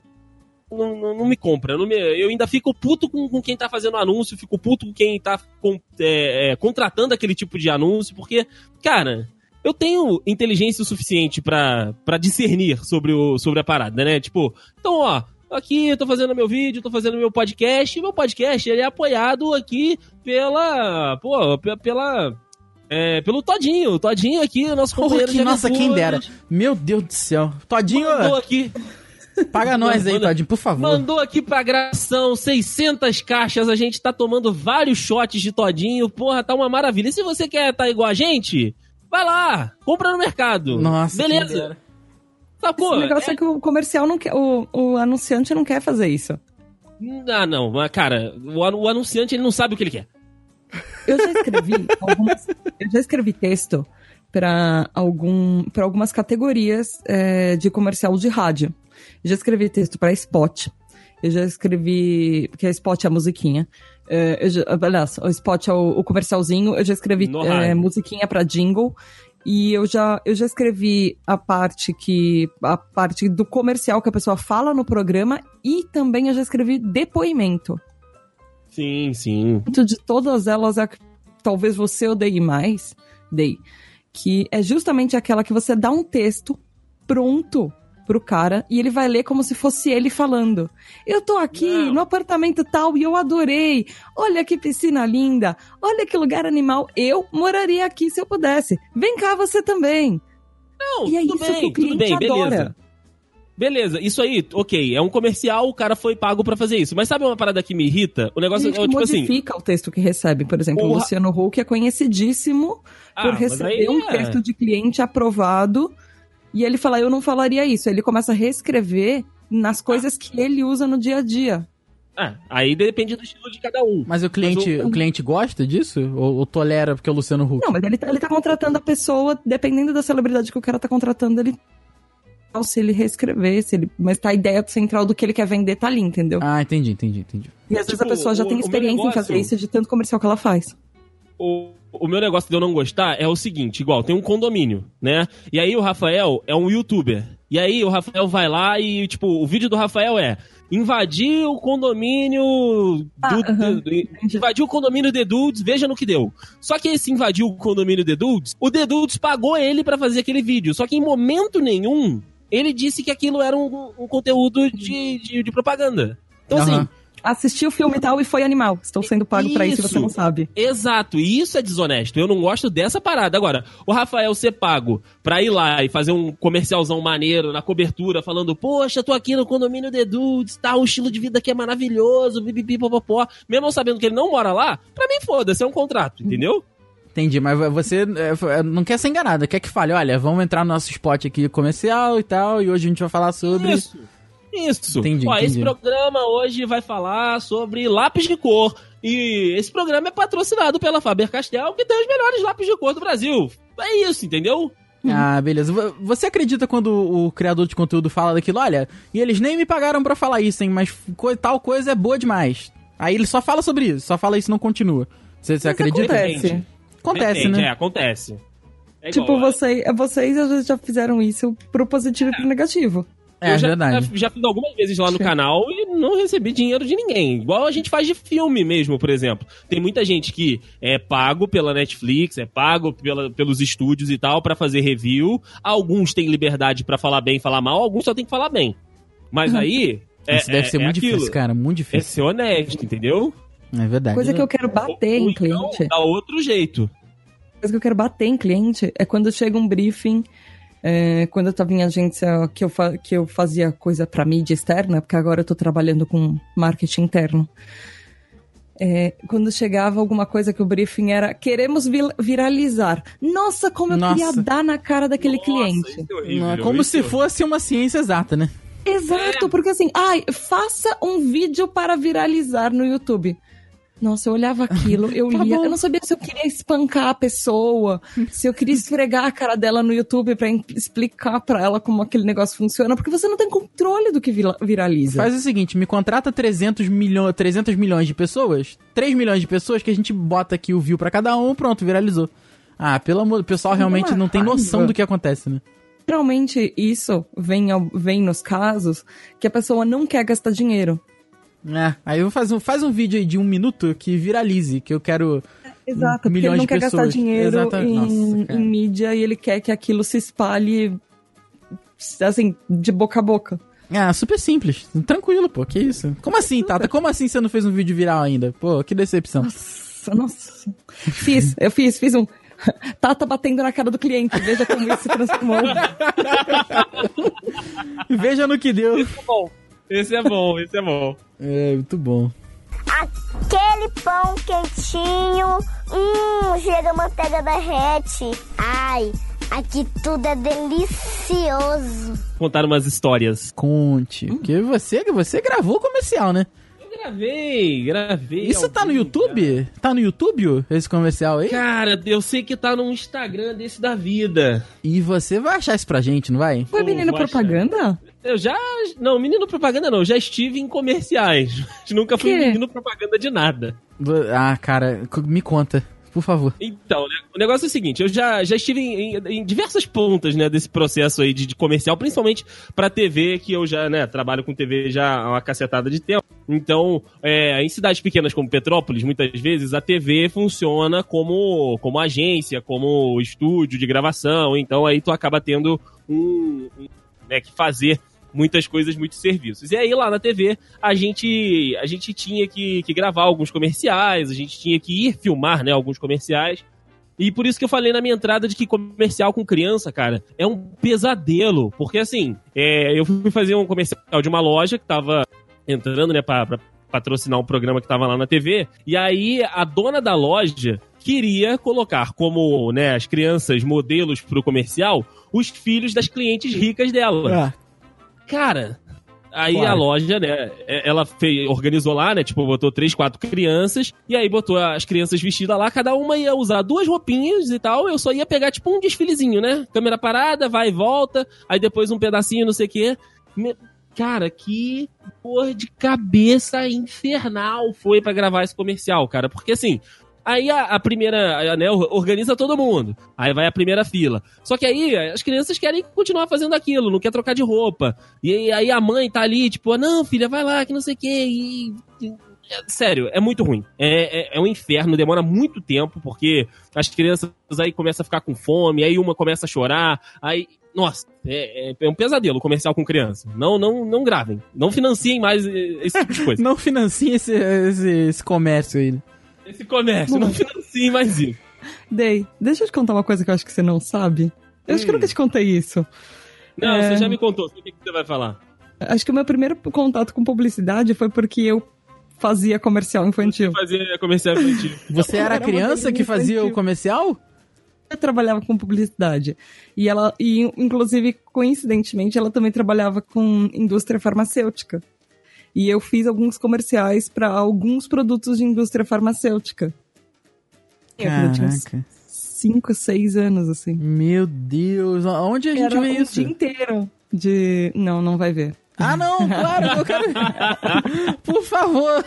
Speaker 3: Não, não, não me compra. não me- eu ainda fico puto com, com quem tá fazendo anúncio, fico puto com quem tá com- é, é, contratando aquele tipo de anúncio, porque, cara, eu tenho inteligência o suficiente pra discernir sobre, o, sobre a parada, né? Tipo, então, ó, aqui eu tô fazendo meu vídeo, tô fazendo meu podcast, e meu podcast ele é apoiado aqui pela. Pô, pe- pela. é, pelo Todinho. O Todinho aqui, o nosso
Speaker 2: Porra,
Speaker 3: companheiro
Speaker 2: que,
Speaker 3: de
Speaker 2: nossa, quem dera. Meu Deus do céu. Todinho,
Speaker 3: Mandou aqui,
Speaker 2: paga nós aí, Todinho, por favor.
Speaker 3: mandou aqui pra gravação 600 caixas. A gente tá tomando vários shots de Todinho. Porra, tá uma maravilha. E se você quer tá igual a gente, vai lá, compra no mercado.
Speaker 2: Nossa,
Speaker 3: beleza.
Speaker 4: O negócio é... que o comercial não quer. O, o anunciante não quer fazer isso.
Speaker 3: Ah, não, mas cara, o, o anunciante ele não sabe o que ele quer.
Speaker 4: Eu já escrevi [LAUGHS] algumas, eu já escrevi texto para algum para algumas categorias é, de comercial de rádio. Eu já escrevi texto para spot. Eu já escrevi porque a spot é a musiquinha. É, eu já, aliás, o spot é o, o comercialzinho. Eu já escrevi é, musiquinha para jingle. E eu já, eu já escrevi a parte que. a parte do comercial que a pessoa fala no programa e também eu já escrevi depoimento.
Speaker 3: Sim, sim.
Speaker 4: De todas elas, é a que talvez você odeie mais, Dei. Que é justamente aquela que você dá um texto pronto pro cara e ele vai ler como se fosse ele falando. Eu tô aqui
Speaker 3: Não.
Speaker 4: no apartamento tal e eu adorei. Olha que piscina linda. Olha que lugar animal. Eu moraria aqui se eu pudesse. Vem cá você também.
Speaker 3: Não,
Speaker 4: E é
Speaker 3: tudo
Speaker 4: isso
Speaker 3: bem,
Speaker 4: que o cliente
Speaker 3: tudo bem,
Speaker 4: adora.
Speaker 3: beleza. Beleza, isso aí, ok, é um comercial, o cara foi pago pra fazer isso. Mas sabe uma parada que me irrita? O negócio é, tipo assim.
Speaker 4: modifica o texto que recebe. Por exemplo, o. Luciano Huck é conhecidíssimo
Speaker 3: Ah,
Speaker 4: por receber um
Speaker 3: é-
Speaker 4: texto de cliente aprovado e ele fala, eu não falaria isso. Ele começa a reescrever nas coisas que ele usa no dia a dia.
Speaker 3: Ah, aí depende do estilo de cada um.
Speaker 2: Mas o cliente,
Speaker 3: Mas o-
Speaker 2: o... cliente gosta disso? Ou, ou tolera porque é o Luciano Huck?
Speaker 4: Não, mas ele tá, ele tá contratando a pessoa, dependendo da celebridade que o cara tá contratando, ele. Se ele reescrever, se ele. Mas tá a ideia central do que ele quer vender, tá ali, entendeu?
Speaker 2: Ah, entendi, entendi, entendi.
Speaker 4: e às vezes
Speaker 3: tipo,
Speaker 4: a pessoa já
Speaker 3: o-
Speaker 4: tem experiência em
Speaker 3: negócio-
Speaker 4: fazer isso de tanto comercial que ela faz.
Speaker 3: O, o meu negócio de eu não gostar é o seguinte, igual, tem um condomínio, né? E aí o Rafael é um youtuber. E aí o Rafael vai lá e, tipo, o vídeo do Rafael é invadir o condomínio do,
Speaker 4: Ah,
Speaker 3: do- invadir o condomínio The Dudes, veja no que deu. Só que esse invadiu o condomínio The Dudes, o The Dudes pagou ele pra fazer aquele vídeo. Só que em momento nenhum ele disse que aquilo era um, um conteúdo de, de, de propaganda. Então assim,
Speaker 2: Aham.
Speaker 4: Assistiu o filme e tal e foi animal. Estou sendo pago pra isso e você não sabe.
Speaker 3: Exato, e isso é desonesto. Eu não gosto dessa parada. Agora, o Rafael ser pago pra ir lá e fazer um comercialzão maneiro na cobertura, falando, poxa, tô aqui no condomínio The Dudes, tá, o estilo de vida aqui é maravilhoso, bibibi, popopó. Mesmo sabendo que ele não mora lá, pra mim foda-se, é um contrato, entendeu?
Speaker 2: Entendi, mas você é, não quer ser enganado, quer que fale, olha, vamos entrar no nosso spot aqui comercial e tal, e hoje a gente vai falar sobre...
Speaker 3: Isso. Isso.
Speaker 2: Entendi,
Speaker 3: Ó, esse
Speaker 2: entendi.
Speaker 3: programa hoje vai falar sobre lápis de cor. E esse programa é patrocinado pela Faber-Castell, que tem os melhores lápis de cor do Brasil. É isso, entendeu?
Speaker 2: Ah, beleza. Vo- Você acredita quando o criador de conteúdo fala daquilo? Olha, e eles nem me pagaram pra falar isso, hein? Mas co- tal coisa é boa demais. Aí ele só fala sobre isso, só fala isso e não continua. Você, você acredita?
Speaker 4: acontece.
Speaker 2: Acontece,
Speaker 3: Depende,
Speaker 2: né?
Speaker 3: É, acontece. É
Speaker 4: tipo,
Speaker 3: igual,
Speaker 4: você, vocês às vezes já fizeram isso pro positivo e pro negativo.
Speaker 2: É,
Speaker 3: eu já,
Speaker 2: verdade.
Speaker 3: Já, já fiz algumas vezes lá no canal e não recebi dinheiro de ninguém. Igual a gente faz de filme mesmo, por exemplo. Tem muita gente que é pago pela Netflix, é pago pela, pelos estúdios e tal pra fazer review. Alguns têm liberdade pra falar bem e falar mal, alguns só tem que falar bem. Mas aí. É,
Speaker 2: Isso deve
Speaker 3: é-
Speaker 2: ser
Speaker 3: é
Speaker 2: muito
Speaker 3: aquilo.
Speaker 2: difícil, cara. Muito
Speaker 3: É
Speaker 2: difícil.
Speaker 3: ser honesto, entendeu?
Speaker 2: É verdade.
Speaker 4: Coisa que eu quero bater
Speaker 3: Ou
Speaker 4: em
Speaker 3: então,
Speaker 4: cliente.
Speaker 3: dá outro jeito.
Speaker 4: coisa que eu quero bater em cliente é quando chega um briefing. É, quando eu tava em agência que eu, que eu fazia coisa pra mídia externa, porque agora eu tô trabalhando com marketing interno. É, quando chegava alguma coisa que o briefing era queremos viralizar. Nossa, como eu
Speaker 2: Nossa.
Speaker 4: queria dar na cara daquele cliente.
Speaker 3: isso é horrível,
Speaker 2: Não, é como
Speaker 3: isso
Speaker 2: se fosse uma ciência exata, né?
Speaker 4: Exato, porque assim, ai, faça um vídeo para viralizar no YouTube. Nossa, eu olhava aquilo, eu [LAUGHS]
Speaker 2: Tá
Speaker 4: lia,
Speaker 2: bom.
Speaker 4: eu não sabia se eu queria espancar a pessoa, se eu queria esfregar a cara dela no YouTube pra em- explicar pra ela como aquele negócio funciona, porque você não tem controle do que vira- viraliza.
Speaker 2: Faz o seguinte, me contrata 300, milho 300 milhões de pessoas, 3 milhões de pessoas que a gente bota aqui o view pra cada um, pronto, viralizou. Ah, pelo amor, o pessoal realmente não tem noção do que acontece, né?
Speaker 4: Geralmente isso vem, ao- vem nos casos que a pessoa não quer gastar dinheiro.
Speaker 2: É, aí eu vou fazer um, faz um vídeo aí de um minuto que viralize, que eu quero...
Speaker 4: Exato, porque ele
Speaker 2: milhões
Speaker 4: não
Speaker 2: de
Speaker 4: quer gastar
Speaker 2: pessoas.
Speaker 4: dinheiro
Speaker 2: Exata-
Speaker 4: em,
Speaker 2: Nossa,
Speaker 4: em mídia e ele quer que aquilo se espalhe assim, de boca a boca.
Speaker 2: Ah, super simples, tranquilo, pô, que isso. Como assim, Tata? Como assim você não fez um vídeo viral ainda? Pô, que decepção.
Speaker 4: Nossa, nossa. Fiz, eu fiz, fiz um. [LAUGHS] Tata batendo na cara do cliente, veja como isso se transformou. [LAUGHS]
Speaker 2: Veja no que deu.
Speaker 3: Bom, esse é bom, esse é bom.
Speaker 2: É, muito bom.
Speaker 5: Aquele pão quentinho, hum, chega a manteiga derrete. Ai, aqui tudo é delicioso.
Speaker 3: Contar umas histórias.
Speaker 2: Conte. Porque você, você gravou o comercial, né?
Speaker 3: Eu gravei, gravei.
Speaker 2: Isso tá no YouTube? Tá no YouTube, esse comercial aí?
Speaker 3: Cara, eu sei que tá no Instagram desse da vida.
Speaker 2: E você vai achar isso pra gente, não vai?
Speaker 4: Foi menino propaganda?
Speaker 3: Eu já. Não, menino propaganda não, já estive em comerciais. [LAUGHS] Mas nunca fui menino propaganda de nada.
Speaker 2: Ah, cara, me conta. por favor.
Speaker 3: Então, né, o negócio é o seguinte, eu já, já estive em, em- em diversas pontas, né, desse processo aí de, de comercial, principalmente pra TV, que eu já, né, trabalho com TV já há uma cacetada de tempo. Então, é, em cidades pequenas como Petrópolis, muitas vezes a TV funciona como, como agência, como estúdio de gravação, então aí tu acaba tendo um, um, né, que fazer muitas coisas, muitos serviços. E aí lá na TV a gente a gente tinha que, que gravar alguns comerciais, a gente tinha que ir filmar, né, alguns comerciais. E por isso que eu falei na minha entrada de que comercial com criança, cara, é um pesadelo. Porque assim, é, eu fui fazer um comercial de uma loja que tava entrando, né, pra patrocinar um programa que tava lá na TV. E aí a dona da loja queria colocar como, né, as crianças modelos pro comercial os filhos das clientes ricas dela.
Speaker 2: Ah,
Speaker 3: Cara, aí
Speaker 2: Claro.
Speaker 3: a loja, né, é- ela fez, organizou lá, né, tipo, botou três, quatro crianças, e aí botou as crianças vestidas lá, cada uma ia usar duas roupinhas e tal, eu só ia pegar, tipo, um desfilezinho, né, câmera parada, vai e volta, aí depois um pedacinho, não sei o quê. Cara, que dor de cabeça infernal foi pra gravar esse comercial, cara, porque assim... Aí a, a primeira, a, né, or- organiza todo mundo. Aí vai a primeira fila. Só que aí as crianças querem continuar fazendo aquilo, não quer trocar de roupa. E aí, a mãe tá ali, tipo, não, filha, vai lá, que não sei o quê. E, e- é- sério, é muito ruim. É, é, é um inferno, demora muito tempo, porque as crianças aí começam a ficar com fome, aí uma começa a chorar, aí. Nossa, é, é- é um pesadelo comercial com criança. Não, não, não gravem. Não financiem mais eh, esse tipo de coisa. [LAUGHS]
Speaker 2: não financia esse, esse, esse comércio aí.
Speaker 3: Esse comércio, não financiem mais isso.
Speaker 4: Day, deixa eu te contar uma coisa que eu acho que você não sabe. Eu acho que eu
Speaker 3: Hum.
Speaker 4: nunca te contei isso.
Speaker 3: Não,
Speaker 4: É.
Speaker 3: você já me contou, o que que você vai falar.
Speaker 4: Acho que o meu primeiro contato com publicidade foi porque eu fazia comercial infantil.
Speaker 3: Fazer comercial infantil. [LAUGHS]
Speaker 2: Você era a criança que fazia o
Speaker 4: infantil.
Speaker 2: comercial?
Speaker 4: Eu trabalhava com publicidade. E ela, e inclusive, coincidentemente, ela também trabalhava com indústria farmacêutica. E eu fiz alguns comerciais para alguns produtos de indústria farmacêutica. Eu
Speaker 2: Caraca.
Speaker 4: 5, 6 anos, assim.
Speaker 2: Meu Deus, onde a gente
Speaker 4: Era
Speaker 2: vê
Speaker 4: um
Speaker 2: isso?
Speaker 4: dia inteiro de... Não, não vai ver.
Speaker 2: Ah, não, [LAUGHS] claro, eu quero ver. [LAUGHS] Por favor.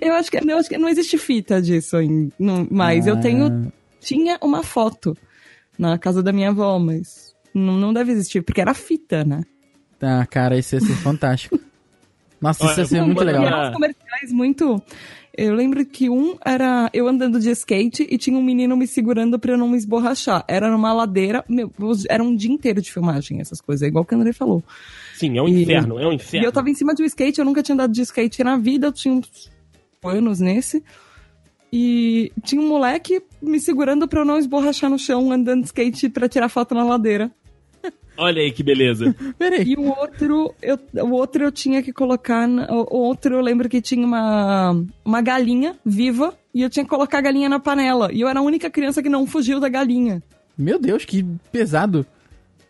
Speaker 4: Eu acho que, eu acho que não existe fita disso ainda, não- mas eu
Speaker 2: Ah.
Speaker 4: tenho tinha uma foto na casa da minha avó, mas não, não deve existir, porque era fita, né?
Speaker 2: Tá, cara, isso ia ser fantástico. [LAUGHS] Nossa, isso ia ser muito legal.
Speaker 4: comerciais muito. Eu lembro que um era eu andando de skate e tinha um menino me segurando pra eu não me esborrachar. Era numa ladeira, meu, era um dia inteiro de filmagem, essas coisas, igual que o André falou.
Speaker 3: Sim, é um
Speaker 4: E-
Speaker 3: inferno, é um
Speaker 4: E
Speaker 3: inferno.
Speaker 4: eu tava em cima de um skate, eu nunca tinha andado de skate na vida, eu tinha uns anos nesse. E tinha um moleque me segurando pra eu não esborrachar no chão andando de skate pra tirar foto na ladeira.
Speaker 3: Olha aí que beleza. [LAUGHS]
Speaker 2: Peraí.
Speaker 4: E o outro, eu, o outro eu tinha que colocar. na- O, o outro eu lembro que tinha uma, uma galinha viva e eu tinha que colocar a galinha na panela. E eu era a única criança que não fugiu da galinha.
Speaker 2: Meu Deus, que pesado.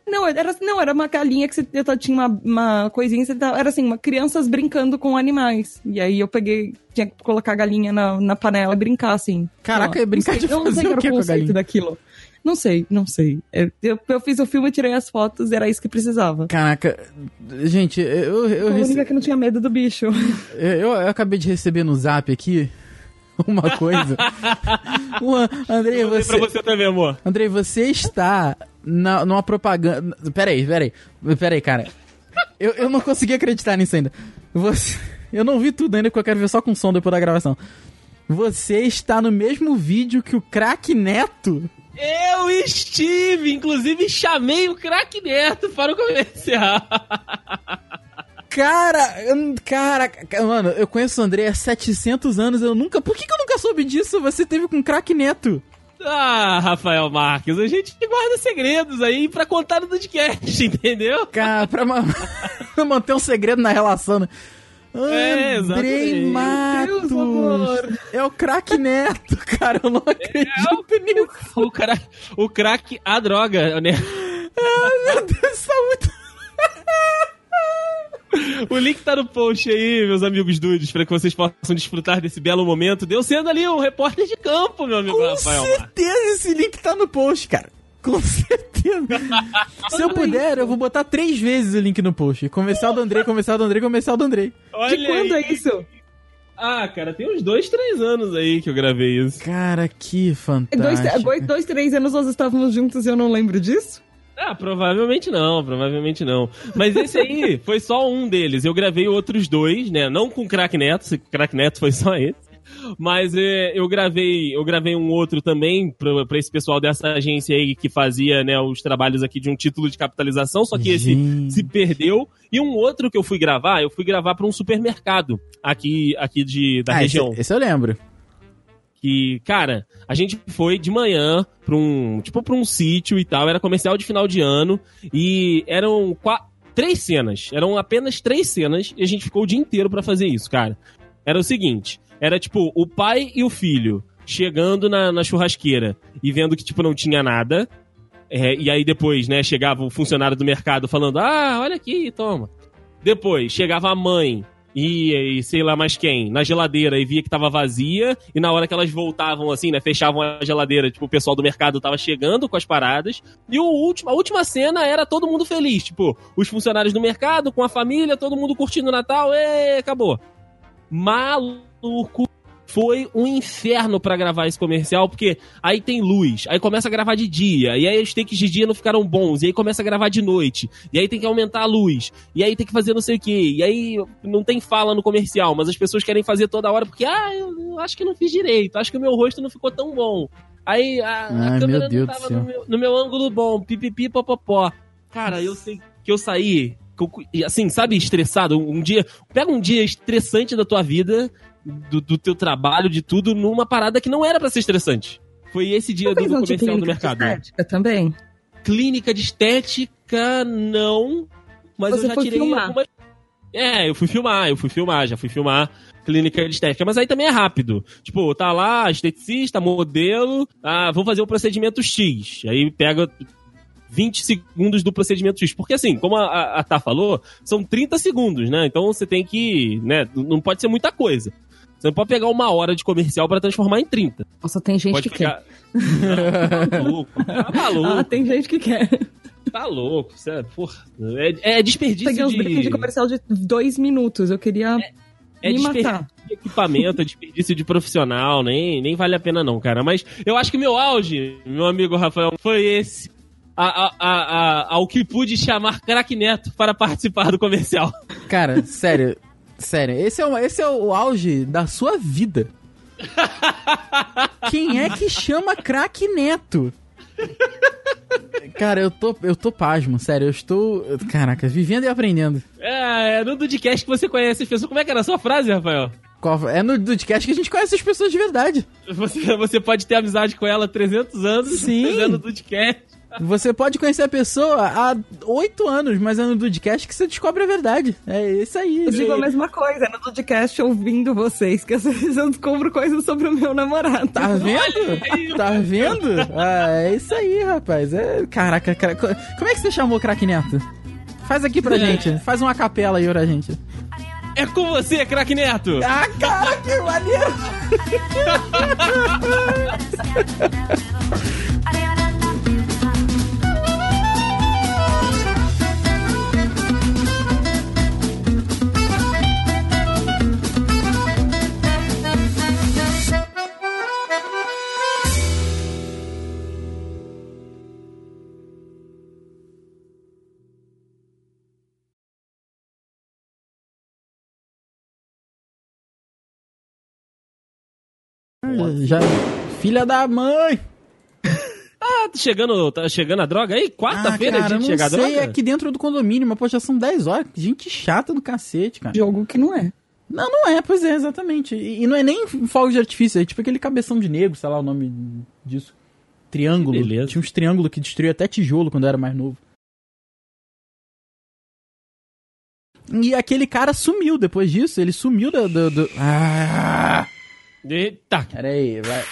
Speaker 4: Não, era, não, era uma galinha que você tinha uma, uma coisinha, você tava- era assim, uma, crianças brincando com animais. E aí eu peguei, tinha que colocar a galinha na, na panela e brincar, assim.
Speaker 2: Caraca,
Speaker 4: lá,
Speaker 2: brincar de
Speaker 4: eu não sei
Speaker 2: fazer o quê
Speaker 4: era
Speaker 2: a
Speaker 4: conceito daquilo. Não sei, não sei. Eu, eu, fiz o filme, tirei as fotos, era isso que precisava.
Speaker 2: Caraca, gente, eu, eu,
Speaker 4: a
Speaker 2: rece-
Speaker 4: única que não tinha medo do bicho.
Speaker 2: eu, eu acabei de receber no zap aqui [LAUGHS] uma coisa. uma, Andrei, você,
Speaker 3: pra você também, amor.
Speaker 2: Andrei, você está na, numa propaganda. Peraí, peraí. Peraí, cara. Eu, eu não consegui acreditar nisso ainda. Você, eu não vi tudo ainda, porque eu quero ver só com som depois da gravação. Você está no mesmo vídeo que o Crack Neto.
Speaker 3: Eu estive, inclusive chamei o craque Neto para o comercial. [LAUGHS]
Speaker 2: Cara, cara, ca- mano, eu conheço o André há 700 anos, eu nunca. Por que, que eu nunca soube disso? Você teve com Crack Neto.
Speaker 3: Ah, Rafael Marques, a gente guarda segredos aí pra contar no podcast, [LAUGHS] entendeu?
Speaker 2: Cara, pra ma- [LAUGHS] manter um segredo na relação, né?
Speaker 3: É,
Speaker 2: Andrei. Matos.
Speaker 4: Deus, amor.
Speaker 2: É o Crack Neto, [LAUGHS] cara, eu não acredito nisso.
Speaker 3: O, cra o craque, a droga, né?
Speaker 2: Ai, meu Deus, é muito...
Speaker 3: O link tá no post aí, meus amigos dudes, pra que vocês possam desfrutar desse belo momento. Deu sendo ali um repórter de campo, meu amigo
Speaker 2: Com
Speaker 3: Rafael Marques.
Speaker 2: certeza esse link tá no post, cara. Com [LAUGHS] certeza. Se eu puder, eu vou botar três vezes o link no post. Comercial do Andrei, comercial do Andrei, comercial do Andrei.
Speaker 3: Olha
Speaker 4: de quando
Speaker 3: aí.
Speaker 4: é isso?
Speaker 3: Ah, cara, tem uns dois, três anos aí que eu gravei isso.
Speaker 2: Cara, que
Speaker 4: Dois,
Speaker 2: fantástico.
Speaker 4: dois, dois, três anos nós estávamos juntos e eu não lembro disso?
Speaker 3: Ah, provavelmente não, provavelmente não. Mas esse aí [LAUGHS] foi só um deles. Eu gravei outros dois, né? Não com o Crack Neto, se Crack Neto foi só esse. Mas é, eu gravei eu gravei um outro também pra, pra esse pessoal dessa agência aí que fazia né, os trabalhos aqui de um título de capitalização, só que esse
Speaker 2: Gente.
Speaker 3: se perdeu. E um outro que eu fui gravar, eu fui gravar pra um supermercado aqui, aqui de, da
Speaker 2: Ah, esse,
Speaker 3: região.
Speaker 2: esse eu lembro.
Speaker 3: Que, cara, a gente foi de manhã pra um. Tipo, pra um sítio e tal. Era comercial de final de ano. E eram qua- três cenas. Eram apenas três cenas. E a gente ficou o dia inteiro pra fazer isso, cara. Era o seguinte: era tipo, o pai e o filho chegando na, na churrasqueira e vendo que, tipo, não tinha nada. É, e aí depois, né, chegava o funcionário do mercado falando: Ah, olha aqui, toma. Depois chegava a mãe e, sei lá mais quem, na geladeira e via que tava vazia, e na hora que elas voltavam assim, né, fechavam a geladeira, tipo, o pessoal do mercado tava chegando com as paradas, e o último, a última cena era todo mundo feliz, tipo, os funcionários do mercado com a família, todo mundo curtindo o Natal, e acabou. Maluco. Foi um inferno pra gravar esse comercial, porque aí tem luz, aí começa a gravar de dia, e aí os takes de dia não ficaram bons, e aí começa a gravar de noite, e aí tem que aumentar a luz, e aí tem que fazer não sei o que, e aí não tem fala no comercial, mas as pessoas querem fazer toda hora porque, ah, eu, eu acho que não fiz direito, acho que o meu rosto não ficou tão bom. Aí a, a
Speaker 2: Ai,
Speaker 3: câmera
Speaker 2: meu Deus
Speaker 3: não tava no meu, no meu ângulo bom, pipipi, popopó. Cara, eu sei que eu saí, assim, sabe, estressado, um dia, pega um dia estressante da tua vida, do, do teu trabalho, de tudo, numa parada que não era pra ser estressante. Foi esse dia do,
Speaker 4: Talvez
Speaker 3: do comercial do
Speaker 4: clínica de
Speaker 3: mercado. né?
Speaker 4: estética também.
Speaker 3: Clínica de estética, não. Mas
Speaker 4: Você
Speaker 3: eu já tirei
Speaker 4: filmar.
Speaker 3: algumas. É, eu fui filmar, eu fui filmar, já fui filmar clínica de estética. Mas aí também é rápido. Tipo, tá lá, esteticista, modelo, ah, vou fazer o procedimento X. Aí pega 20 segundos do procedimento X. Porque assim, como a, a, a Tá falou, são 30 segundos, né? Então você tem que, né, não pode ser muita coisa. Você não pode pegar uma hora de comercial pra transformar em 30.
Speaker 4: Nossa, tem gente
Speaker 3: pode
Speaker 4: que quer.
Speaker 3: pegar... tá maluco, tá [LAUGHS] maluco.
Speaker 4: Ah, tem gente que quer.
Speaker 3: Tá louco, sério, porra. É, é desperdício
Speaker 4: Peguei uns
Speaker 3: de...
Speaker 4: briefings de comercial de dois minutos. Eu queria
Speaker 3: é
Speaker 4: me
Speaker 3: desperdício
Speaker 4: matar.
Speaker 3: de equipamento, é desperdício de profissional, nem, nem vale a pena não, cara. Mas eu acho que meu auge, meu amigo Rafael, foi esse. A, a, a, a- ao que pude chamar Crack Neto para participar do comercial.
Speaker 2: Cara, sério. Sério, esse é, o, esse é o auge da sua vida. [LAUGHS] Quem é que chama craque Neto? Cara, eu tô, eu tô pasmo, sério, eu estou. Caraca, vivendo e aprendendo.
Speaker 3: É, é no Dudcast que você conhece as pessoas. Como é que era a sua frase, Rafael?
Speaker 2: Qual- É no podcast que a gente conhece as pessoas de verdade.
Speaker 3: Você, você pode ter amizade com ela há 300 anos
Speaker 2: Sim. [LAUGHS]
Speaker 3: fazendo Dudcast.
Speaker 2: Você pode conhecer a pessoa há oito anos, mas é no Dudcast que você descobre a verdade. É isso aí.
Speaker 4: Eu digo a mesma coisa no podcast ouvindo vocês, que às vezes eu descubro coisas sobre o meu namorado.
Speaker 2: Tá vendo? Tá vendo? Ah, é isso aí, rapaz. É... Caraca, cara. co- Como é que você chamou Craque Neto? Faz aqui pra gente. Faz uma capela aí pra gente.
Speaker 3: É com você, Crack Neto!
Speaker 2: Ah, cara, que maneiro! [LAUGHS] Já. Filha da mãe! [LAUGHS]
Speaker 3: Ah, tá chegando, tá chegando a droga aí? Quarta-feira
Speaker 2: ah,
Speaker 3: é
Speaker 2: cara,
Speaker 3: dia de
Speaker 2: não
Speaker 3: chegar a
Speaker 2: sei,
Speaker 3: droga?
Speaker 2: é aqui dentro do condomínio, mas pô, já são 10 horas. Gente chata do cacete, cara.
Speaker 4: Jogo que não é.
Speaker 2: Não, não é, pois é, exatamente. E, e não é nem fogo de artifício, é tipo aquele cabeção de negro, sei lá o nome disso. Triângulo.
Speaker 3: Que beleza.
Speaker 2: Tinha uns triângulos que destruía até tijolo quando eu era mais novo. E aquele cara sumiu depois disso, ele sumiu do. do, do... Ah!
Speaker 3: Eita!
Speaker 2: Pera aí, vai.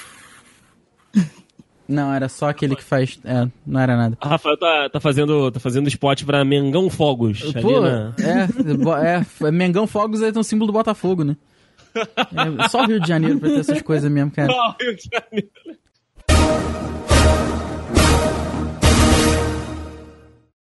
Speaker 2: Não, era só aquele que faz. É, não era nada.
Speaker 3: A Rafael tá, tá, fazendo, tá fazendo spot pra Mengão Fogos.
Speaker 2: Pô,
Speaker 3: na-
Speaker 2: é, é, Mengão Fogos é um símbolo do Botafogo, né? É, só o Rio de Janeiro pra ter essas coisas mesmo, cara.
Speaker 3: Ó, Rio de Janeiro.